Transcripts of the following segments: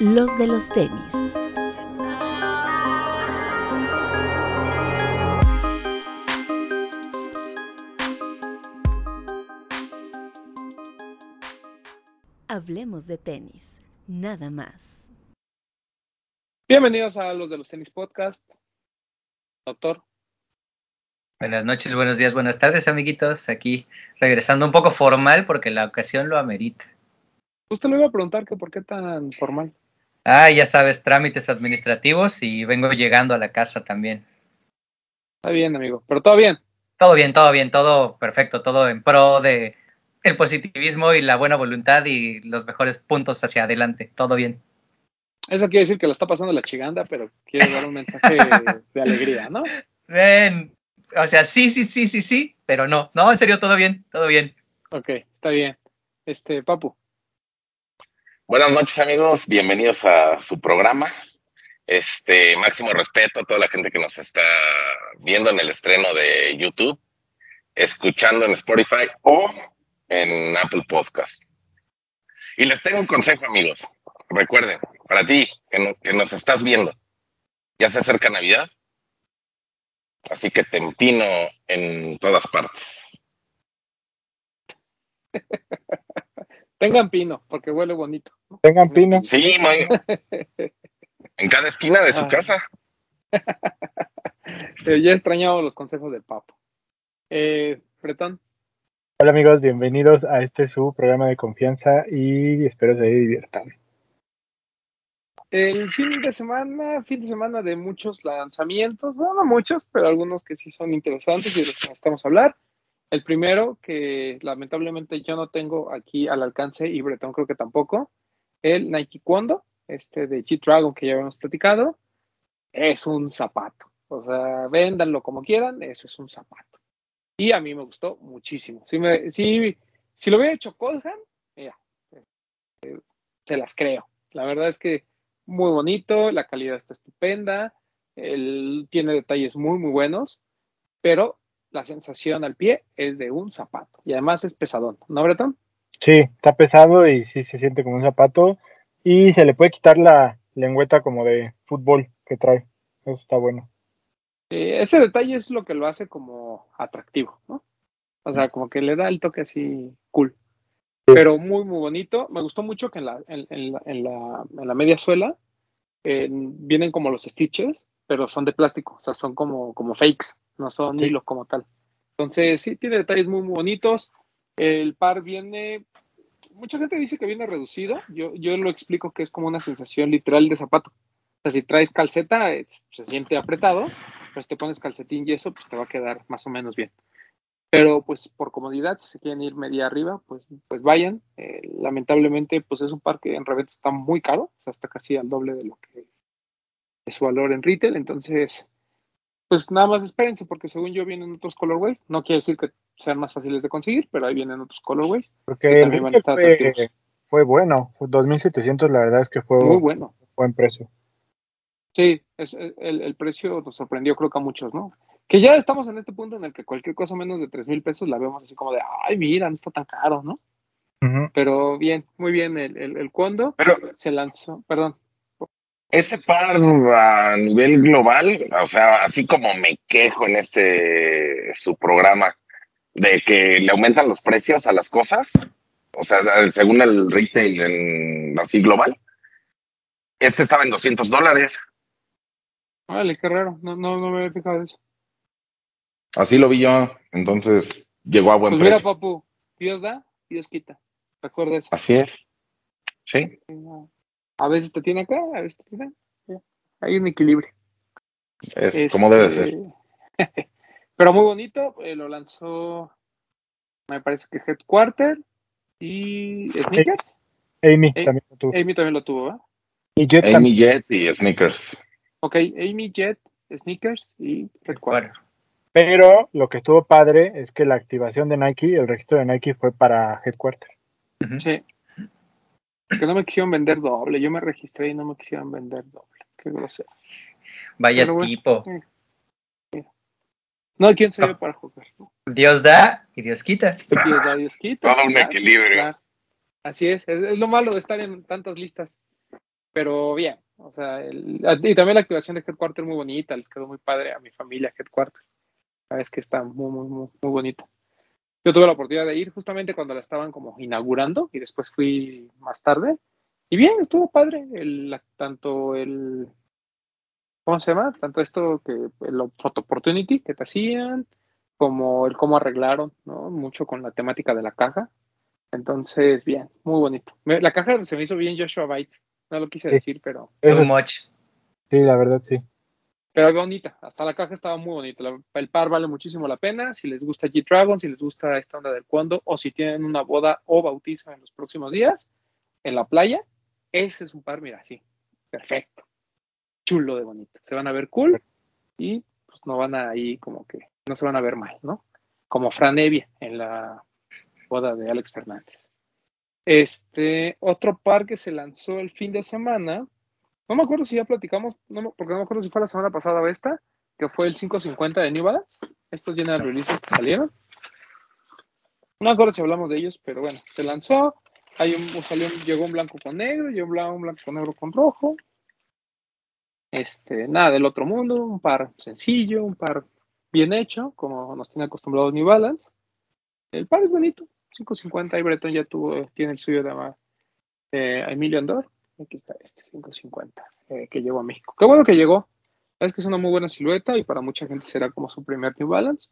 los de los tenis. Hablemos de tenis, nada más. Bienvenidos a los de los tenis podcast. Doctor. Buenas noches, buenos días, buenas tardes, amiguitos. Aquí regresando un poco formal porque la ocasión lo amerita. Usted le iba a preguntar que por qué tan formal. Ah, ya sabes, trámites administrativos y vengo llegando a la casa también. Está bien, amigo, pero todo bien. Todo bien, todo bien, todo perfecto, todo en pro de el positivismo y la buena voluntad y los mejores puntos hacia adelante. Todo bien. Eso quiere decir que lo está pasando la chiganda, pero quiere dar un mensaje de alegría, ¿no? Ven, o sea, sí, sí, sí, sí, sí, pero no. No, en serio, todo bien, todo bien. Ok, está bien. Este, Papu. Buenas noches, amigos. Bienvenidos a su programa. Este, máximo respeto a toda la gente que nos está viendo en el estreno de YouTube, escuchando en Spotify o en Apple Podcast. Y les tengo un consejo, amigos. Recuerden, para ti que, nos estás viendo, ya se acerca Navidad, así que te empino en todas partes. Tengan pino, porque huele bonito. Tengan pino. Sí, muy. en cada esquina de su Ah. casa. Eh, ya he extrañado los consejos del Papo. Eh, Bretón. Hola amigos, bienvenidos a este su programa de confianza y espero se diviertan. El fin de semana, fin de semana de muchos lanzamientos, bueno, no muchos, pero algunos que sí son interesantes y de los que necesitamos hablar. El primero, que lamentablemente yo no tengo aquí al alcance y Bretón creo que tampoco, el Nike Kondo, este de G-Dragon que ya habíamos platicado, es un zapato. O sea, véndanlo como quieran, eso es un zapato. Y a mí me gustó muchísimo. Si, me, si, si lo hubiera hecho Colham, mira, eh, se las creo. La verdad es que muy bonito, la calidad está estupenda, el, tiene detalles muy, muy buenos, pero la sensación al pie es de un zapato y además es pesadón, ¿no, Bretón? Sí, está pesado y sí se siente como un zapato y se le puede quitar la lengüeta como de fútbol que trae. Eso está bueno. Eh, ese detalle es lo que lo hace como atractivo, ¿no? O sea, como que le da el toque así cool. Pero muy, muy bonito. Me gustó mucho que en la, en, en la, en la, en la media suela eh, vienen como los stitches, pero son de plástico, o sea, son como, como fakes, no son Sí. hilos como tal. Entonces, sí, tiene detalles muy, muy bonitos. El par viene, mucha gente dice que viene reducido. Yo, yo lo explico que es como una sensación literal de zapato. O sea, si traes calceta, es- se siente apretado, pero si te pones calcetín y eso, pues te va a quedar más o menos bien. Pero pues por comodidad, si se quieren ir media arriba, pues, pues vayan. Eh, lamentablemente, pues es un par que en reventa está muy caro, o sea, está casi al doble de lo que su valor en retail. Entonces, pues nada más espérense, porque según yo vienen otros colorways. No quiere decir que sean más fáciles de conseguir, pero ahí vienen otros colorways. Porque Que el van a estar fue, bueno, fue 2.700 la verdad es que fue Muy un bueno. buen precio. Sí, es, el, el precio nos sorprendió, creo que a muchos, ¿no? Que ya estamos en este punto en el que cualquier cosa menos de tres mil pesos la vemos así como de, ay, mira, no está tan caro, ¿no? Pero bien, muy bien, el, el, el cuando Pero se lanzó, perdón, ese par a nivel global, o sea, así como me quejo en este su programa de que le aumentan los precios a las cosas, o sea, según el retail en, así global, este estaba en 200 dólares, vale, qué raro, no, no, no me había fijado eso. así lo vi yo, entonces llegó a buen Pues mira, precio. papu, Dios da, Dios quita, recuerda eso. Así es. Sí, A veces te tiene acá, a veces te tiene acá. Hay un equilibrio. es como debe ser. Este, Pero muy bonito, eh, lo lanzó, me parece que Headquarter y Sneakers. Amy Eh, también lo tuvo. Amy también lo tuvo, y Jet también. Amy Jet y Sneakers. Ok, Amy Jet, Sneakers y Headquarter. Pero lo que estuvo padre es que la activación de Nike, el registro de Nike fue para Headquarter. Sí. Que no me quisieron vender doble. Yo me registré y no me quisieron vender doble. Qué grosero. Vaya bueno. tipo. No, ¿quién soy yo para jugar? ¿no? Dios da y Dios quita. Dios da, Dios quita. Todo un equilibrio. Así es, es, es lo malo de estar en tantas listas. pero bien, o sea, el- y también la activación de Headquarter muy bonita, les quedó muy padre a mi familia Headquarter. Sabes que está muy, muy, muy, muy bonita. Yo tuve la oportunidad de ir justamente cuando la estaban como inaugurando y después fui más tarde. Y bien, estuvo padre, el, la- tanto el, ¿cómo se llama? Tanto esto que el photo opportunity que te hacían, como el cómo arreglaron, ¿no? Mucho con la temática de la caja. Entonces, bien, muy bonito. Me- la caja se me hizo bien Joshua Bites, no lo quise Sí. decir, pero, es- much. sí, la verdad, sí. Pero bonita. Hasta la caja estaba muy bonita. El par vale muchísimo la pena. Si les gusta G-Dragon, si les gusta esta onda del cuando, o si tienen una boda o bautizo en los próximos días en la playa, ese es un par, mira, sí, perfecto. Chulo de bonito. Se van a ver cool y pues no van a ahí como que no se van a ver mal, ¿no? Como Fran Evia en la boda de Alex Fernández. Este, otro par que se lanzó el fin de semana, no me acuerdo si ya platicamos, no porque no me acuerdo si fue la semana pasada o esta, que fue el 550 de New Balance, estos general releases que salieron. No me acuerdo si hablamos de ellos, pero bueno, se lanzó, hay un, salió, llegó un blanco con negro, llegó un blanco, un blanco con negro con rojo. Este, nada del otro mundo, un par sencillo, un par bien hecho, como nos tiene acostumbrados New Balance. El par es bonito, 550, y Breton ya tuvo, tiene el suyo de eh, Emilio Andor. Aquí está este 550 eh, que llegó a México. Qué bueno que llegó. Es que es una muy buena silueta y para mucha gente será como su primer New Balance.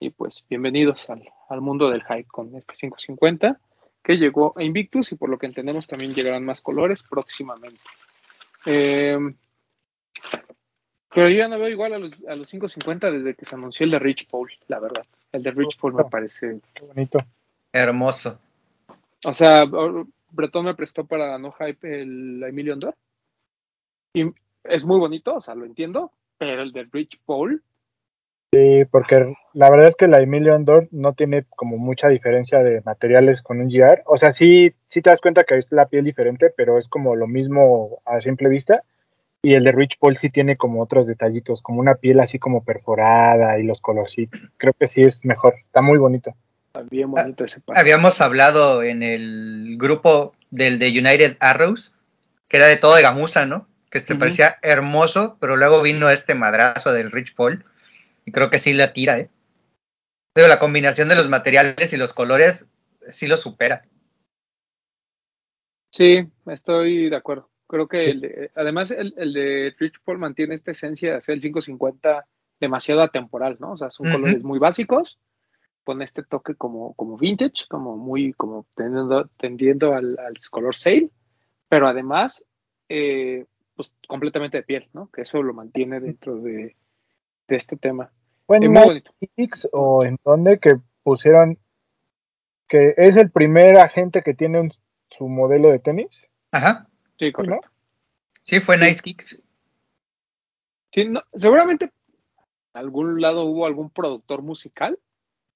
Y pues bienvenidos al, al mundo del hype con este 550 que llegó a Invictus y por lo que entendemos también llegarán más colores próximamente. Eh, pero yo ya no veo igual a los, a los 550 desde que se anunció el de Rich Paul, la verdad. El de Rich Paul me parece Qué bonito. Hermoso. O sea, Bretón me prestó para no hype el Emilio Andor. Y es muy bonito, o sea, lo entiendo, pero el de Rich Paul. Sí, porque la verdad es que la Emilio Andor no tiene como mucha diferencia de materiales con un GR. O sea, sí, sí te das cuenta que es la piel diferente, pero es como lo mismo a simple vista. Y el de Rich Paul sí tiene como otros detallitos, como una piel así como perforada y los colorcitos. Creo que sí es mejor, está muy bonito. Está bien bonito ese par. Habíamos hablado en el grupo del de United Arrows, que era de todo de gamuza, ¿no? Que se parecía hermoso, pero luego vino este madrazo del Rich Paul, y creo que sí la tira, ¿eh? Pero la combinación de los materiales y los colores sí lo supera. Sí, estoy de acuerdo. Creo que Sí. el de- además el, el de Rich Paul mantiene esta esencia de hacer el 550 demasiado atemporal, ¿no? O sea, son colores muy básicos, con este toque como, como vintage, como muy, como tendiendo, tendiendo al, al color sale, pero además, eh, pues completamente de piel, ¿no? Que eso lo mantiene dentro de, de este tema. ¿Fue Es en muy bonito. Netflix o en donde que pusieron que es el primer agente que tiene un- su modelo de tenis? Ajá. Sí, Sí, ¿no? correcto. Sí, fue. Nice Kicks. Sí, no, seguramente en algún lado hubo algún productor musical,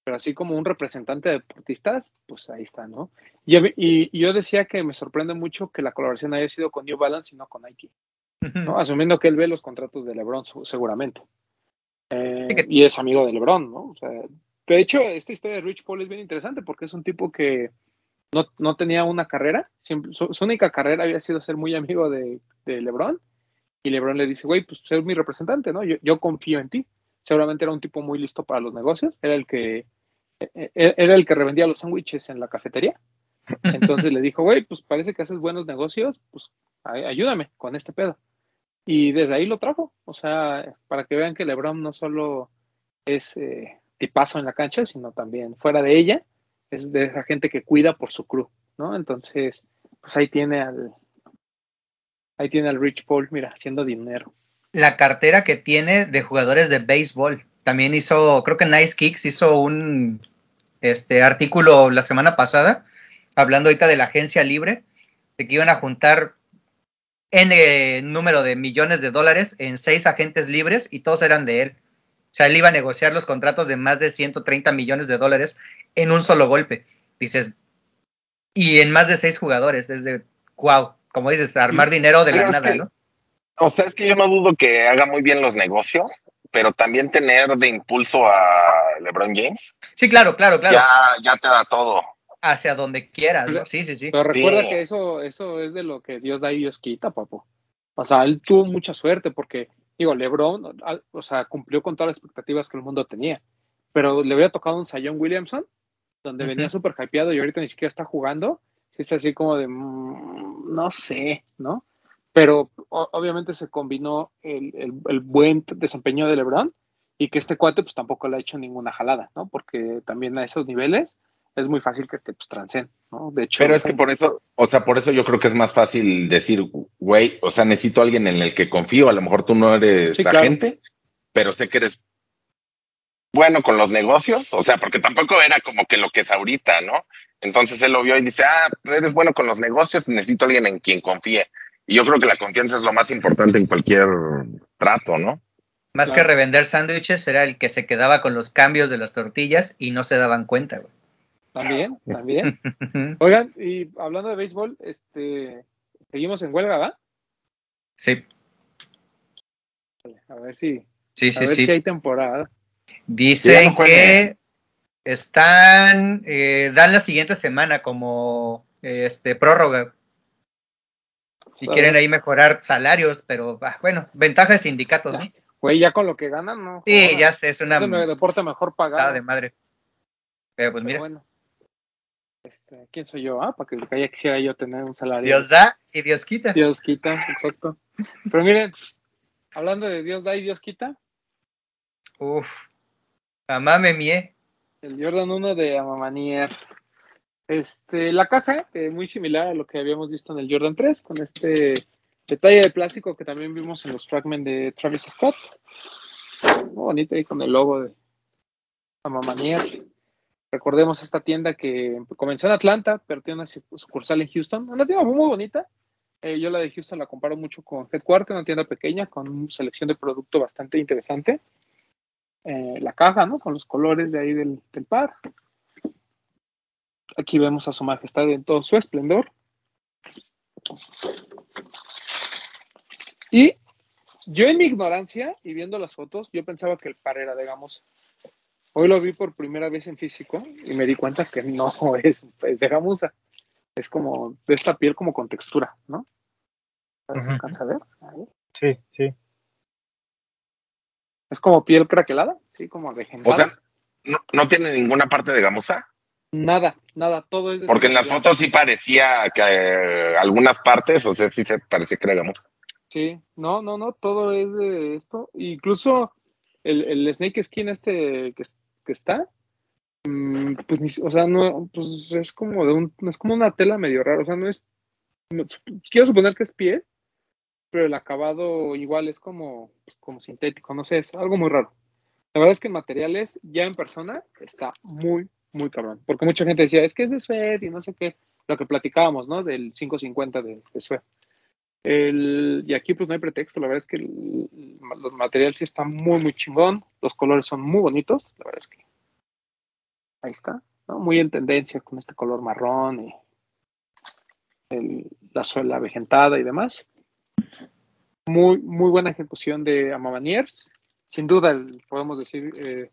pero así como un representante de deportistas, pues ahí está, ¿no? Y, yo decía que me sorprende mucho que la colaboración haya sido con New Balance y no con Nike, ¿no? Asumiendo que él ve los contratos de LeBron, seguramente. Eh, y es amigo de LeBron, ¿no? O sea, de hecho, esta historia de Rich Paul es bien interesante porque es un tipo que no, no tenía una carrera, siempre, su, su única carrera había sido ser muy amigo de, de LeBron. Y LeBron le dice, güey, pues ser mi representante, ¿no? Yo, yo confío en ti. Seguramente era un tipo muy listo para los negocios. Era el que, era el que revendía los sándwiches en la cafetería. Entonces le dijo, güey, pues parece que haces buenos negocios, pues ay- ayúdame con este pedo. Y desde ahí lo trajo. O sea, para que vean que LeBron no solo es eh, tipazo en la cancha, sino también fuera de ella, es de esa gente que cuida por su crew, ¿no? Entonces, pues ahí tiene al, ahí tiene al Rich Paul, mira, haciendo dinero. La cartera que tiene de jugadores de béisbol. También hizo, creo que Nice Kicks hizo un este artículo la semana pasada, hablando ahorita de la agencia libre, de que iban a juntar N número de millones de dólares en seis agentes libres y todos eran de él. O sea, él iba a negociar los contratos de más de 130 millones de dólares en un solo golpe. Dices, y en más de seis jugadores. Es de, wow, como dices, armar dinero de la Pero nada, que- ¿no? O sea, es que yo no dudo que haga muy bien los negocios, pero también tener de impulso a LeBron James Sí, claro, claro, claro. ya, ya te da todo. hacia donde quieras, ¿no? Sí, sí, sí. Pero recuerda Sí. que eso, eso es de lo que Dios da y Dios quita, papo. O sea, él tuvo mucha suerte porque, digo, LeBron, o sea, cumplió con todas las expectativas que el mundo tenía. Pero le hubiera tocado un Zion Williamson, donde venía súper hypeado y ahorita ni siquiera está jugando. Sí Es así como de, mm, no sé, ¿no? Pero o- obviamente se combinó el, el- el buen desempeño de LeBron y que este cuate pues tampoco le ha hecho ninguna jalada, ¿no? Porque también a esos niveles es muy fácil que te pues, transcen, ¿no? De hecho, Pero es que por eso, o sea, por eso yo creo que es más fácil decir, güey, o sea, necesito a alguien en el que confío. A lo mejor tú no eres Sí, claro. agente, pero sé que eres bueno con los negocios, o sea, porque tampoco era como que lo que es ahorita, ¿no? Entonces él lo vio y dice, ah, eres bueno con los negocios, necesito a alguien en quien confíe. Y yo creo que la confianza es lo más importante en cualquier trato, ¿no? Más Claro. que revender sándwiches, era el que se quedaba con los cambios de las tortillas y no se daban cuenta, güey. También, también. Oigan, y hablando de béisbol, este, seguimos en huelga, ¿va? Sí, A ver si, sí, a sí, ver sí. si hay temporada. Dicen no que están, eh, dan la siguiente semana como este prórroga. Y A quieren ver. ahí mejorar salarios, pero ah, bueno, ventaja de sindicatos, ¿no? Güey, ya con lo que ganan, ¿no? Sí, Joder, ya sé, es una Es el deporte mejor pagado. de madre. Pero pues pero mira, bueno. Este, ¿Quién soy yo? Ah, para que ya quisiera yo tener un salario. Dios da y Dios quita. Dios quita, exacto. Pero miren, hablando de Dios da y Dios quita, Uf, mamá me mie. el Jordan 1 de Amamanier. Este, la caja, eh, muy similar a lo que habíamos visto en el Jordan 3, con este detalle de plástico que también vimos en los fragments de Travis Scott. Muy bonito ahí con el logo de Amamanier. Recordemos esta tienda que comenzó en Atlanta, pero tiene una sucursal en Houston. Una tienda muy, bonita. Eh, yo la de Houston la comparo mucho con Headquarter, una tienda pequeña con una selección de producto bastante interesante. Eh, la caja, ¿no? Con los colores de ahí del par. Aquí vemos a su majestad en todo su esplendor. Y yo en mi ignorancia y viendo las fotos, yo pensaba que el par era de gamuza. Hoy lo vi por primera vez en físico y me di cuenta que no es, es de gamuza. Es como de esta piel como con textura, ¿no? ¿Se Ujú. alcanza a ver? Ahí. Sí, sí. Es como piel craquelada, sí, como de O sea, no, no tiene ninguna parte de gamuza. Nada, nada, todo es de Porque en las blanco. fotos sí parecía que eh, algunas partes, o sea, sí se parecía que era gamuza. Sí, no, no, no, todo es de esto. Incluso el, el Snake Skin este que, que está, mm, pues, o sea, no, pues es como de un, es como una tela medio rara, o sea, no es, no- quiero suponer que es piel, pero el acabado igual es como, pues, como sintético, no sé, es algo muy raro. La verdad es que en materiales, ya en persona, está muy, muy cabrón, porque mucha gente decía, es que es de Sued y no sé qué, lo que platicábamos, ¿no? Del 550 de, de. El, y aquí pues no hay pretexto, la verdad es que el- los materiales sí están muy, muy chingón, los colores son muy bonitos, la verdad es que ahí está, ¿no? Muy en tendencia con este color marrón y el- la suela avejentada y demás. Muy, muy buena ejecución de Amamaniers. Sin duda, podemos decir eh,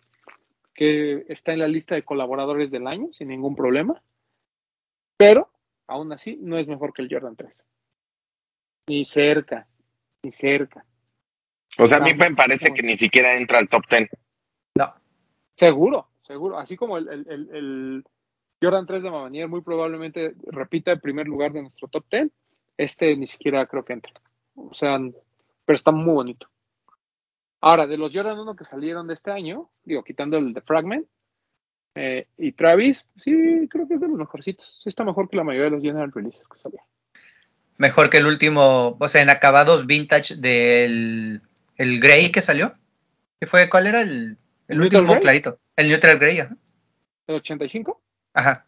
que está en la lista de colaboradores del año, sin ningún problema. Pero, aún así, no es mejor que el Jordan 3. Ni cerca, ni cerca. O sea, a mí me parece que ni siquiera entra al top 10. No, Seguro, seguro. Así como el, el- el- el Jordan 3 de Mamanier muy probablemente repita el primer lugar de nuestro top 10. Este ni siquiera creo que entre. O sea, pero está muy bonito. Ahora, de los Jordan 1 que salieron de este año, digo, quitando el de Fragment, eh, y Travis, sí, creo que es de los mejorcitos. Sí está mejor que la mayoría de los General Releases que salían. mejor que el último, o sea, en acabados vintage del el Grey que salió. ¿Qué fue? ¿Cuál era el, el ¿El último Grey? clarito? El Neutral Grey, ajá. ¿El 85? Ajá.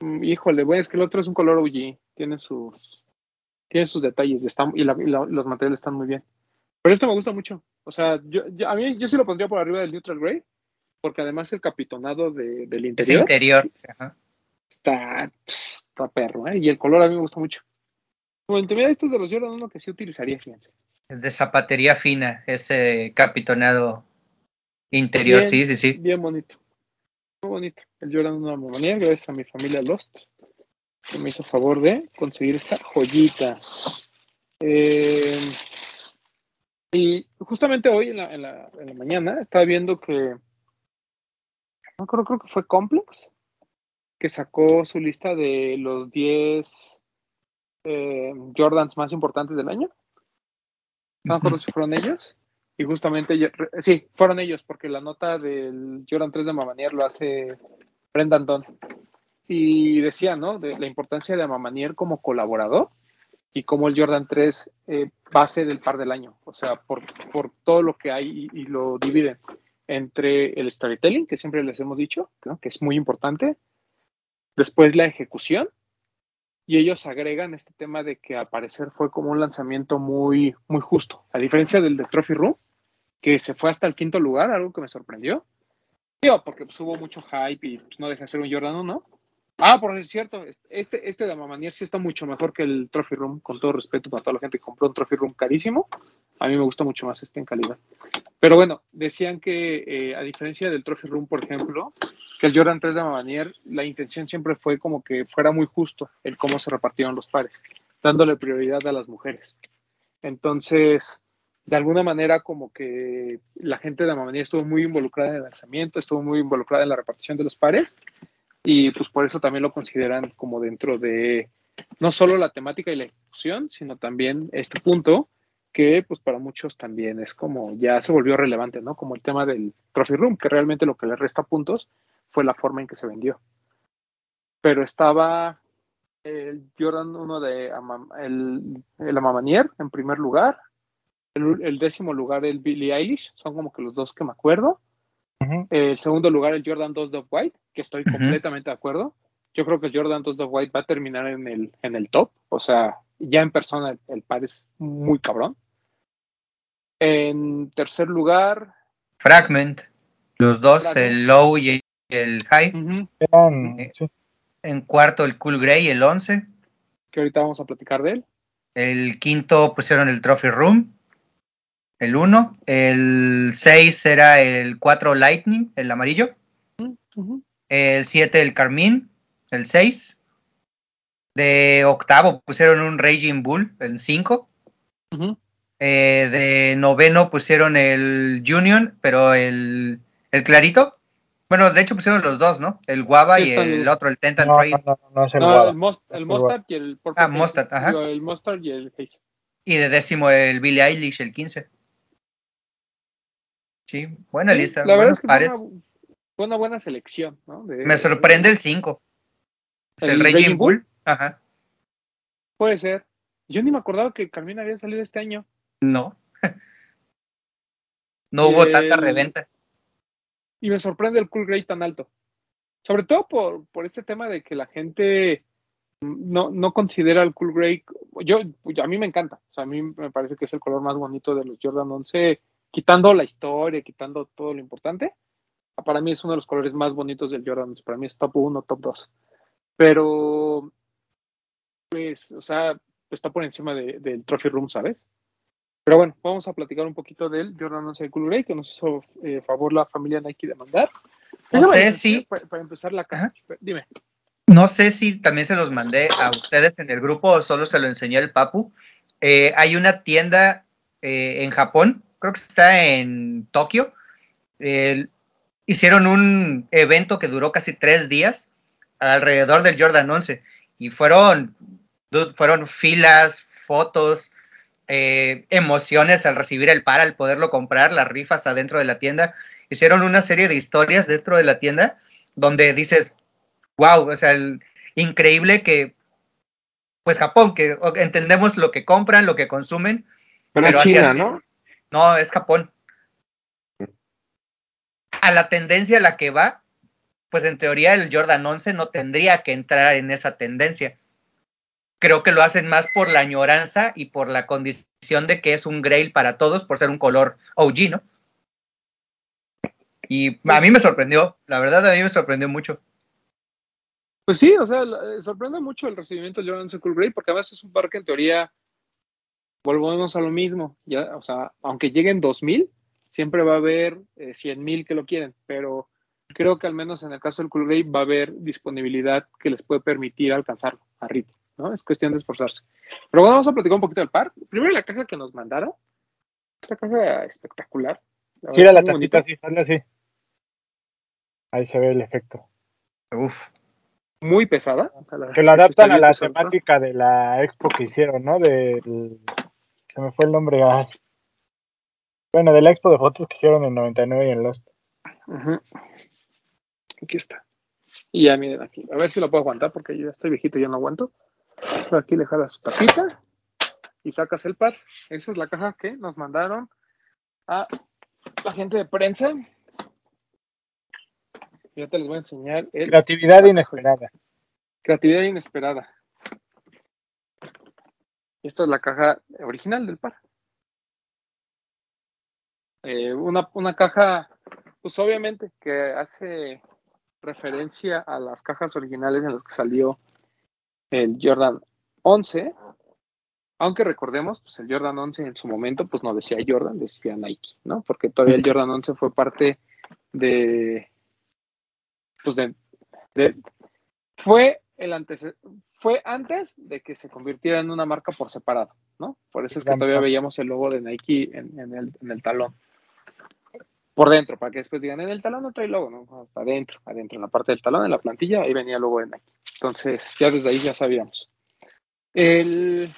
Mm, Híjole, bueno, es que el otro es un color OG. Tiene sus, tiene sus detalles está- y, la- y la- los materiales están muy bien. Pero esto me gusta mucho. O sea, yo, yo- a mí yo sí lo pondría por arriba del Neutral Grey, porque además el capitonado de- del Es interior interior. Ajá. está, está perro, ¿eh? Y el color a mí me gusta mucho. Bueno, en teoría estos de los Jordan uno que sí utilizaría, fíjense. Es de zapatería fina, ese capitonado interior, Bien, sí, sí, sí. Bien bonito. Muy bonito. El Jordan 1 Mamanier, gracias a mi familia Lost, que me hizo favor de conseguir esta joyita. Eh, y justamente hoy en la, en, la, en la, mañana estaba viendo que, no creo, creo que fue Complex, que sacó su lista de los 10 eh, Jordans más importantes del año. No me acuerdo si fueron ellos. Y justamente, yo, sí, fueron ellos, porque la nota del Jordan 3 de Mamanier lo hace Brendan Don. Y decía, ¿no? De la importancia de Mamanier como colaborador y como el Jordan 3 eh, va a ser el par del año. O sea, por, por todo lo que hay y, y, lo dividen entre el storytelling, que siempre les hemos dicho, ¿no? que es muy importante, después la ejecución, y ellos agregan este tema de que al parecer fue como un lanzamiento muy, muy justo, a diferencia del de Trophy Room, que se fue hasta el quinto lugar, algo que me sorprendió. Digo, porque pues, hubo mucho hype y pues, no deja de ser un Jordan 1. Ah, por cierto, este, este de Mamanier sí está mucho mejor que el Trophy Room, con todo respeto para toda la gente que compró un Trophy Room carísimo. A mí me gusta mucho más este en calidad. Pero bueno, decían que eh, a diferencia del Trophy Room, por ejemplo, que el Jordan 3 de Mamanier, la intención siempre fue como que fuera muy justo el cómo se repartieron los pares, dándole prioridad a las mujeres. Entonces, de alguna manera como que la gente de Mamanier estuvo muy involucrada en el lanzamiento, estuvo muy involucrada en la repartición de los pares y pues por eso también lo consideran como dentro de no solo la temática y la ejecución, sino también este punto que pues para muchos también es como ya se volvió relevante, ¿no? Como el tema del Trophy Room, que realmente lo que le resta puntos fue la forma en que se vendió. Pero estaba el Jordan 1 de el, el Amamanier en primer lugar, el, el, décimo lugar el Billie Eilish, son como que los dos que me acuerdo. Uh -huh. El segundo lugar el Jordan 2 de White, que estoy uh -huh. completamente de acuerdo. Yo creo que el Jordan 2 de White va a terminar en el, en el top, o sea, ya en persona el, el par es muy cabrón. En tercer lugar. Fragment. Los dos, Fragment. el low y el high. Uh -huh. eh, sí. En cuarto, el Cool Grey, el 11. Que ahorita vamos a platicar de él. El quinto pusieron el Trophy Room, el 1. El 6 era el 4 Lightning, el amarillo. Uh -huh. El 7 el Carmine, el 6. De octavo pusieron un Raging Bull, el 5. Uh -huh. eh, de noveno pusieron el Union, pero el, el clarito. Bueno, de hecho pusieron los dos, ¿no? El Guava sí, y el, el, otro, el Tentant no, Trade. No, no, no, es el, no, Guava. el, most, el Mustard y el Purple Ah, Mustard, ajá. El Mustard y el Haze. Y de décimo el Billie Eilish, el 15. Sí, buena sí, lista. La verdad es que pares. Fue, una, fue una, buena selección, ¿no? De, Me sorprende el 5. ¿El, el Raging Bull? Bull? Ajá. Puede ser. Yo ni me acordaba que Carmina había salido este año. No. no hubo el... tanta reventa. Y me sorprende el Cool Grey tan alto. Sobre todo por, por este tema de que la gente no, no considera el Cool Grey. Yo, a mí me encanta. O sea, a mí me parece que es el color más bonito de los Jordan 11, quitando la historia, quitando todo lo importante. Para mí es uno de los colores más bonitos del Jordan 11. Para mí es top 1, top 2. Pero, pues, o sea, está por encima de, del Trophy Room, ¿sabes? Pero bueno, vamos a platicar un poquito del Jordan 11 de Cool Grey, que nos hizo eh, favor la familia Nike de mandar. No sé si... Para, para, empezar la caja, dime. No sé si también se los mandé a ustedes en el grupo o solo se lo enseñé al Papu. Eh, hay una tienda eh, en Japón, creo que está en Tokio. hicieron un evento que duró casi tres días alrededor del Jordan 11 y fueron, fueron filas, fotos, eh, emociones al recibir el par, al poderlo comprar, las rifas adentro de la tienda. Hicieron una serie de historias dentro de la tienda donde dices, wow, o sea, el, increíble que, pues Japón, que entendemos lo que compran, lo que consumen. Pero, pero es China, ¿no? No, es Japón. A la tendencia a la que va, pues en teoría el Jordan 11 no tendría que entrar en esa tendencia creo que lo hacen más por la añoranza y por la condición de que es un grail para todos, por ser un color OG, ¿no? Y a mí me sorprendió, la verdad a mí me sorprendió mucho. Pues sí, o sea, sorprende mucho el recibimiento del Jordan Cool Grey, porque además es un par que en teoría volvemos a lo mismo, ya, o sea, aunque lleguen 2000, siempre va a haber eh, 100 mil que lo quieren, pero creo que al menos en el caso del Cool Grey va a haber disponibilidad que les puede permitir alcanzarlo a ritmo, ¿no? Es cuestión de esforzarse. Pero bueno, vamos a platicar un poquito del par. Primero la caja que nos mandaron. Esta caja espectacular. La Gira la bonita. así, hazle así. Ahí se ve el efecto. Uf. Muy pesada. Que lo adaptan a la temática de la expo que hicieron, ¿no? Del... Se me fue el nombre. ay. Bueno, de la expo de fotos que hicieron en 99 y en Lost. Aquí está. Y ya miren aquí. A ver si lo puedo aguantar porque yo ya estoy viejito y ya no aguanto. Pero aquí le jalas su tapita y sacas el par. Esa es la caja que nos mandaron a la gente de prensa. Y ahorita les voy a enseñar el Creatividad inesperada. creatividad inesperada. Esta es la caja original del par. Eh, una, una caja, pues obviamente que hace referencia a las cajas originales en las que salió el Jordan 11, aunque recordemos, pues el Jordan 11 en su momento, pues no decía Jordan, decía Nike, ¿no? Porque todavía el Jordan 11 fue parte de, pues de, de- fue el antes, fue antes de que se convirtiera en una marca por separado, ¿no? Por eso es que todavía veíamos el logo de Nike en, en el, en el talón. Por dentro, para que después digan, en el talón no trae logo, ¿no? Adentro, adentro, en la parte del talón, en la plantilla, ahí venía el logo de Nike. Entonces, ya desde ahí ya sabíamos. El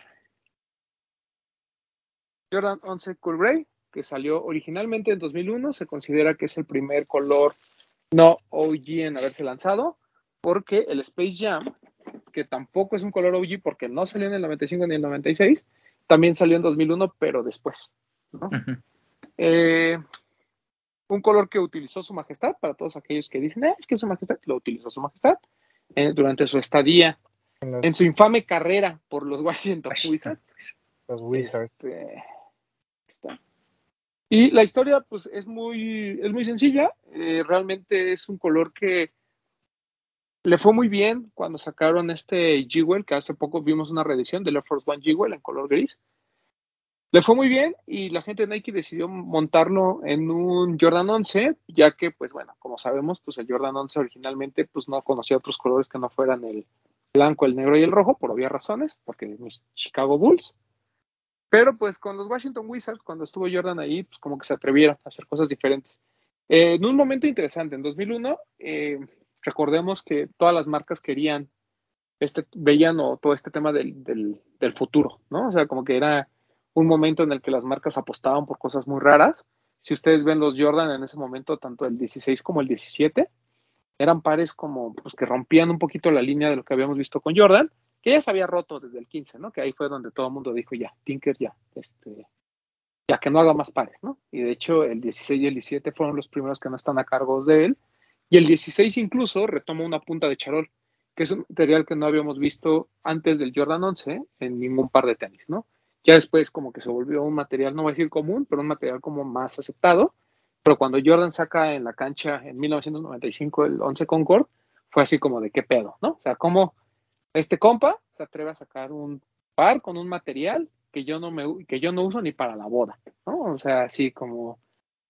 Jordan 11 Cool Grey, que salió originalmente en 2001, se considera que es el primer color no OG en haberse lanzado, porque el Space Jam, que tampoco es un color OG porque no salió en el 95 ni en el 96, también salió en 2001, pero después. ¿no? Eh, un color que utilizó su majestad, para todos aquellos que dicen, "Eh, es que su majestad lo utilizó su majestad eh, durante su estadía En los, en su infame carrera por los Washington Wizards. los Wizards. Este, está. Y la historia, pues, es muy, es muy sencilla. Eh, realmente es un color que le fue muy bien cuando sacaron este Jewel, que hace poco vimos una reedición del Air Force One Jewel en color gris. Le fue muy bien y la gente de Nike decidió montarlo en un Jordan 11, ya que, pues bueno, como sabemos, pues el Jordan 11 originalmente pues no conocía otros colores que no fueran el blanco, el negro y el rojo, por obvias razones, porque mis Chicago Bulls. Pero pues con los Washington Wizards, cuando estuvo Jordan ahí, pues como que se atrevieron a hacer cosas diferentes. Eh, en un momento interesante, en 2001, eh, recordemos que todas las marcas querían, este, veían o todo este tema del, del, del futuro, ¿no? O sea, como que era un momento en el que las marcas apostaban por cosas muy raras. Si ustedes ven los Jordan en ese momento, tanto el 16 como el 17, eran pares como pues, que rompían un poquito la línea de lo que habíamos visto con Jordan, que ya se había roto desde el 15, ¿no? Que ahí fue donde todo el mundo dijo, ya, Tinker, ya, este, ya que no haga más pares, ¿no? Y de hecho, el 16 y el 17 fueron los primeros que no están a cargo de él. Y el 16 incluso retoma una punta de charol, que es un material que no habíamos visto antes del Jordan 11 en ningún par de tenis, ¿no? Ya después como que se volvió un material, no voy a decir común, pero un material como más aceptado. Pero cuando Jordan saca en la cancha en 1995 el 11 Concord, fue así como de qué pedo, ¿no? O sea, como este compa se atreve a sacar un par con un material que yo no me que yo no uso ni para la boda, ¿no? O sea, así como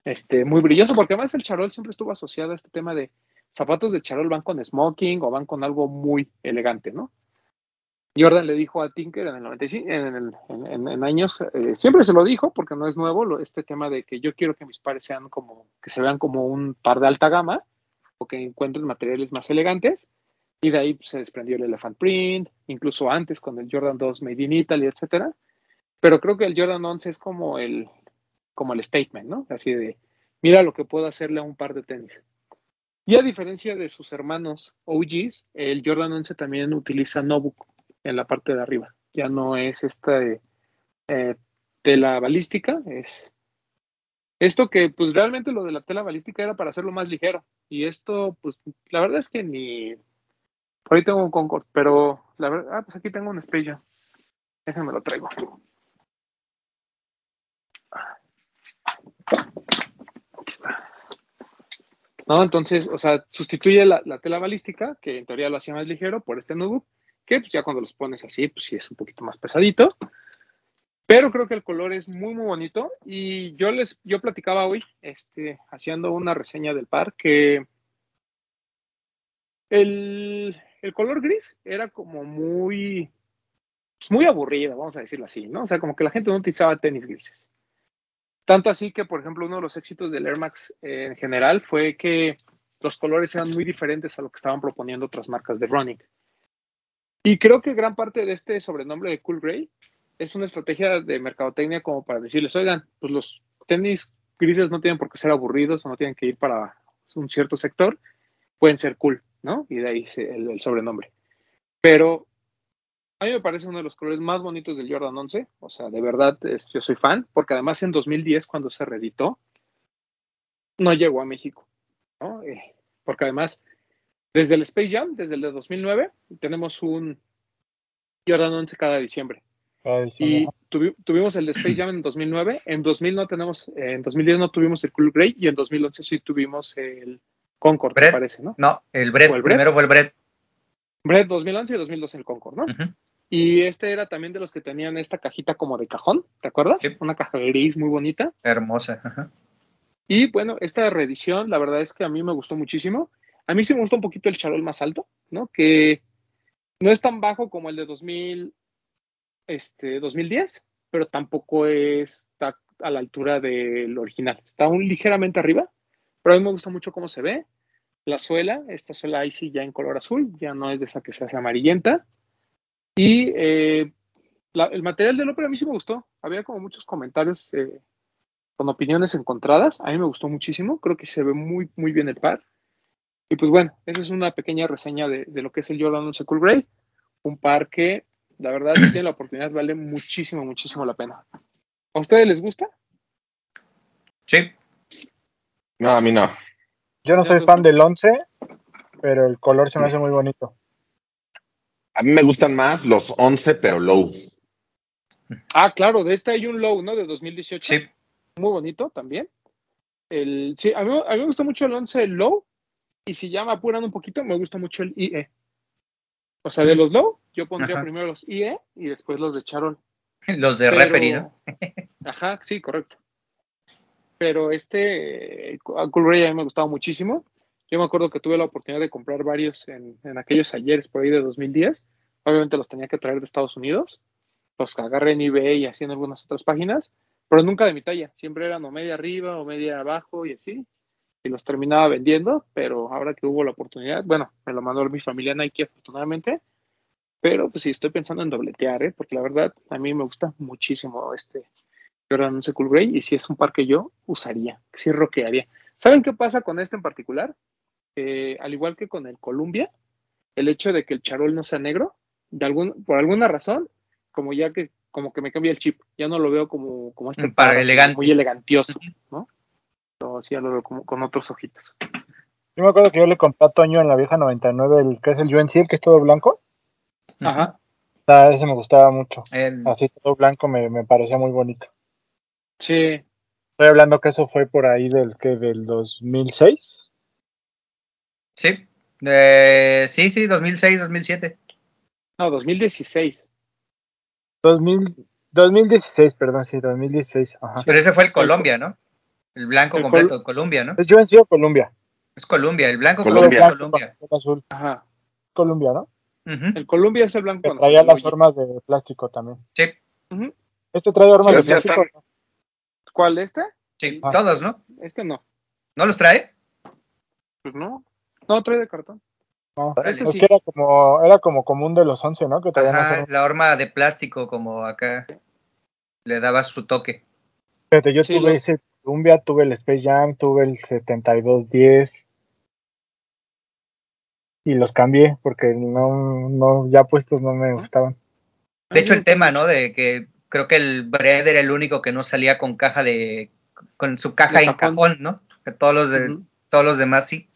este muy brilloso, porque además el charol siempre estuvo asociado a este tema de zapatos de charol van con smoking o van con algo muy elegante, ¿no? Jordan le dijo a Tinker en el 95, en, el, años, eh, siempre se lo dijo, porque no es nuevo, este tema de que yo quiero que mis pares sean como, que se vean como un par de alta gama, o que encuentren materiales más elegantes, y de ahí pues, se desprendió el Elephant Print, incluso antes con el Jordan 2 Made in Italy, etcétera. Pero creo que el Jordan 11 es como el, como el statement, ¿no? Así de, mira lo que puedo hacerle a un par de tenis. Y a diferencia de sus hermanos OGs, el Jordan 11 también utiliza Nobuck en la parte de arriba. Ya no es esta eh, tela balística, es esto que pues realmente lo de la tela balística era para hacerlo más ligero. Y esto, pues la verdad es que ni... Por ahí tengo un Concord, pero la verdad, ah, pues aquí tengo un Space. Déjenme lo traigo. Aquí está. ¿No? Entonces, o sea, sustituye la, la, tela balística, que en teoría lo hacía más ligero, por este nudo, que pues ya cuando los pones así, pues sí es un poquito más pesadito. Pero creo que el color es muy, muy bonito. Y yo les, yo platicaba hoy, este, haciendo una reseña del par, que el, el color gris era como muy, pues, muy aburrido, vamos a decirlo así, ¿no? O sea, como que la gente no utilizaba tenis grises. Tanto así que, por ejemplo, uno de los éxitos del Air Max eh, en general fue que los colores eran muy diferentes a lo que estaban proponiendo otras marcas de running. Y creo que gran parte de este sobrenombre de Cool Gray es una estrategia de mercadotecnia como para decirles, oigan, pues los tenis grises no tienen por qué ser aburridos o no tienen que ir para un cierto sector, pueden ser cool, ¿no? Y de ahí el, el sobrenombre. Pero a mí me parece uno de los colores más bonitos del Jordan 11. O sea, de verdad, es, yo soy fan, porque además en 2010, cuando se reeditó, no llegó a México. ¿no? Eh, porque además, desde el Space Jam, desde el de 2009, tenemos un Jordan 11 cada diciembre. Cada diciembre. Y tuvi, tuvimos el de Space Jam en 2009, en 2000 no tenemos, eh, en 2010 no tuvimos el Cool Grey y en 2011 sí tuvimos el Concord, me parece, ¿no? No, el Bread, ¿O el Bread? primero fue el Bread. Bread 2011 y 2012 el Concord, ¿no? Ujú. Y este era también de los que tenían esta cajita como de cajón, ¿te acuerdas? Sí. Una caja gris muy bonita. Hermosa. ajá. Y bueno, esta reedición, la verdad es que a mí me gustó muchísimo. A mí sí me gustó un poquito el charol más alto, ¿no? Que no es tan bajo como el de 2000, este, 2010, pero tampoco está a la altura del original. Está un ligeramente arriba, pero a mí me gusta mucho cómo se ve. La suela, esta suela ahí sí ya en color azul, ya no es de esa que se hace amarillenta. Y eh, la- el material del ópera a mí sí me gustó. Había como muchos comentarios eh, con opiniones encontradas. A mí me gustó muchísimo. Creo que se ve muy, muy bien el par. Y pues bueno, esa es una pequeña reseña de, de lo que es el Jordan 11 Cool Grey. Un par que, la verdad, si tienen la oportunidad, vale muchísimo, muchísimo la pena. ¿A ustedes les gusta? Sí, No, a mí no. Yo no soy fan del 11, pero el color se me hace muy bonito. A mí me gustan más los 11, pero low. Ah, claro, de este hay un low, ¿no? De 2018. sí. Muy bonito también. El, sí, a mí, a mí me gusta mucho el 11 low. Y si ya me apuran un poquito, me gusta mucho el IE. O sea, de los low, yo pondría Ajá. primero los IE y después los de Charol. Los de Pero- referee, ¿no? Ajá, sí, correcto. Pero este, eh, Cool Ray a mí me gustaba muchísimo. Yo me acuerdo que tuve la oportunidad de comprar varios en, en aquellos ayeres por ahí de 2010. Obviamente los tenía que traer de Estados Unidos. Los agarré en eBay y así en algunas otras páginas, pero nunca de mi talla. Siempre eran o media arriba o media abajo y así. Y los terminaba vendiendo, pero ahora que hubo la oportunidad, bueno, me lo mandó mi familia Nike afortunadamente. Pero pues sí, estoy pensando en dobletear, ¿eh? porque la verdad a mí me gusta muchísimo este, Jordan 11 Cool Grey y si es un par que yo usaría, que sí rockearía. ¿Saben qué pasa con este en particular? Eh, al igual que con el Columbia, el hecho de que el charol no sea negro, de algún, por alguna razón, como ya que como que me cambia el chip, ya no lo veo como, como este Un par par así, elegante. muy elegantioso, ¿no? No, sí, ya lo veo como, con otros ojitos. Yo me acuerdo que yo le compré a Toño en la vieja 99 el que es el UNC, el que es todo blanco. Ajá. Ah, ese me gustaba mucho. El- Así todo blanco me, me parecía muy bonito. Sí, Estoy hablando que eso fue por ahí del que del 2006. Sí. Eh, sí, sí, 2006, 2007. no, 2016. 2000, 2016, perdón, sí, 2016. Ajá. Pero ese fue el Colombia, ¿no? El blanco El completo, Colombia, ¿no? ¿Es UNC o Colombia? Es Colombia, el blanco Colombia. completo es Colombia. Azul. Ajá. Colombia, ¿no? Ujú, El Columbia es el blanco. Que traía azul, las formas de plástico también. Sí, Ujú. ¿Este trae armas de plástico? ¿Cuál este? sí, Ah. todos, ¿no? Este no. ¿No los trae? Pues no. No, trae de cartón. No, Este es sí. que era como, era como común de los 11, ¿no? Que Ajá, la horma de plástico como acá le daba su toque. Fíjate, yo Sí, tuve los- ese Columbia, tuve el Space Jam, tuve el 7210 y los cambié porque no, no ya puestos no me gustaban. De hecho, el tema, ¿no? De que creo que el Bread era el único que no salía con caja de, con su caja en cajón. ¿no? Que todos los de, todos los demás sí.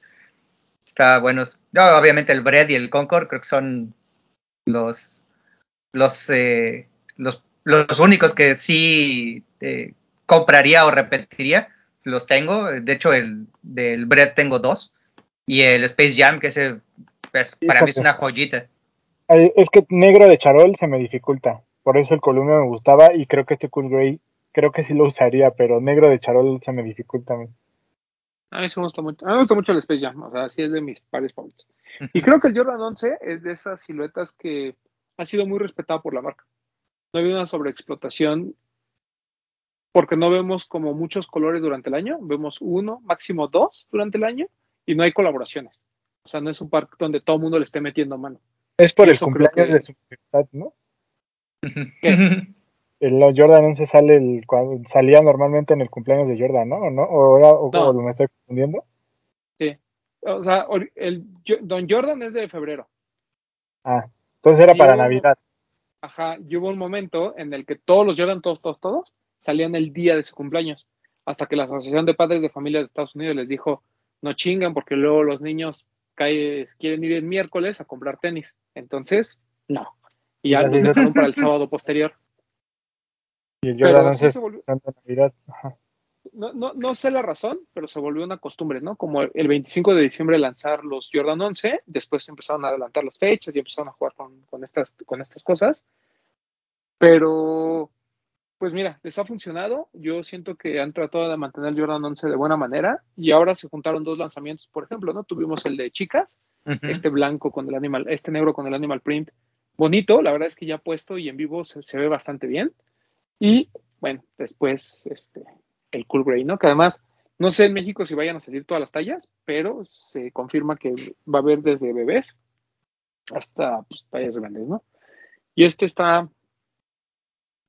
Está buenos. No, obviamente el Bread y el Concord creo que son los, los, eh, los, los únicos que sí eh, compraría o repetiría. Los tengo. De hecho, el del Bread tengo dos. Y el Space Jam, que ese, pues, para mí es una joyita. Es que negro de charol se me dificulta. Por eso el Columbia me gustaba y creo que este Cool Grey, creo que sí lo usaría, pero negro de charol se me dificulta. a mí. A mí sí me gusta mucho. A mí me gusta mucho el Space Jam. O sea, sí es de mis pares favoritos. Y creo que el Jordan 11 es de esas siluetas que ha sido muy respetado por la marca. No hay una sobreexplotación porque no vemos como muchos colores durante el año. Vemos uno, máximo dos durante el año y no hay colaboraciones. O sea, no es un parque donde todo el mundo le esté metiendo mano. Es por Y el cumpleaños que- de su ¿no? El los Jordan 11 sale el, salía normalmente en el cumpleaños de Jordan, ¿no? ¿O, no? ¿O, era- o- No. o me estoy confundiendo? O sea, el Don Jordan es de febrero. Ah, entonces era Y para hubo- Navidad. Ajá, y hubo un momento en el que todos los Jordan, todos, todos, todos, salían el día de su cumpleaños. Hasta que la Asociación de Padres de Familia de Estados Unidos les dijo, no chingan porque luego los niños quieren ir el miércoles a comprar tenis. Entonces, no. Y ya los dejaron para el sábado posterior. Y el Pero Jordan sí 11 se volvió- es de Navidad. Ajá. no, no, no sé la razón, pero se volvió una costumbre, ¿no? Como el 25 de diciembre lanzar los Jordan 11, después empezaron a adelantar las fechas y empezaron a jugar con, con estas, con estas cosas. Pero, pues mira, les ha funcionado. Yo siento que han tratado de mantener el Jordan 11 de buena manera y ahora se juntaron dos lanzamientos, por ejemplo, ¿no? Tuvimos el de chicas, este blanco con el animal, este negro con el animal print, bonito, la verdad es que ya puesto y en vivo se, se ve bastante bien. Y bueno, después este, el Cool Grey, ¿no? Que además, no sé en México si vayan a salir todas las tallas, pero se confirma que va a haber desde bebés hasta pues, tallas grandes, ¿no? Y este está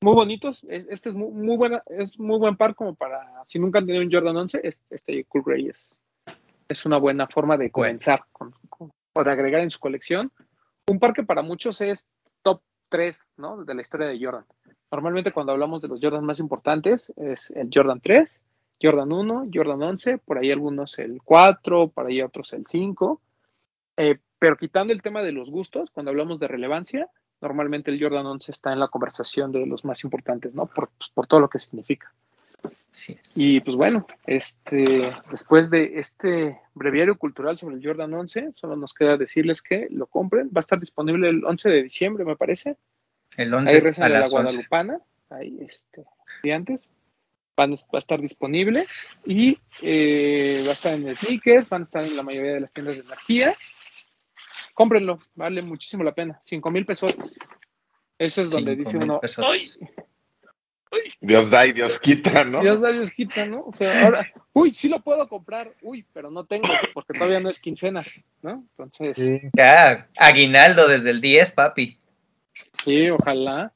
muy bonito, es- este es muy, muy buena, es muy buen par como para, si nunca han tenido un Jordan 11, es- este Cool Grey es, es una buena forma de comenzar con- con- o de agregar en su colección. Un par que para muchos es top 3, ¿no? De la historia de Jordan. Normalmente cuando hablamos de los Jordan más importantes es el Jordan 3, Jordan 1, Jordan 11, por ahí algunos el 4, por ahí otros el 5. Eh, pero quitando el tema de los gustos, cuando hablamos de relevancia, normalmente el Jordan 11 está en la conversación de los más importantes, ¿no? Por, pues, por todo lo que significa. Es. Y pues bueno, este, después de este breviario cultural sobre el Jordan 11, solo nos queda decirles que lo compren. Va a estar disponible el 11 de diciembre, me parece. El Ahí 11 rezan a de la las 11. Guadalupana, ahí este, y antes. Van, va a estar disponible y eh, va a estar en sneakers, van a estar en la mayoría de las tiendas de energía. Cómprenlo, vale muchísimo la pena. 5 mil pesos. Eso es donde dice uno, pesos. ¡ay! Dios da y Dios quita, ¿no? Dios da, Dios quita, ¿no? O sea, ahora, uy, sí lo puedo comprar, uy, pero no tengo, porque todavía no es quincena, ¿no? Entonces, sí. Ya, aguinaldo desde el 10, papi. Ojalá.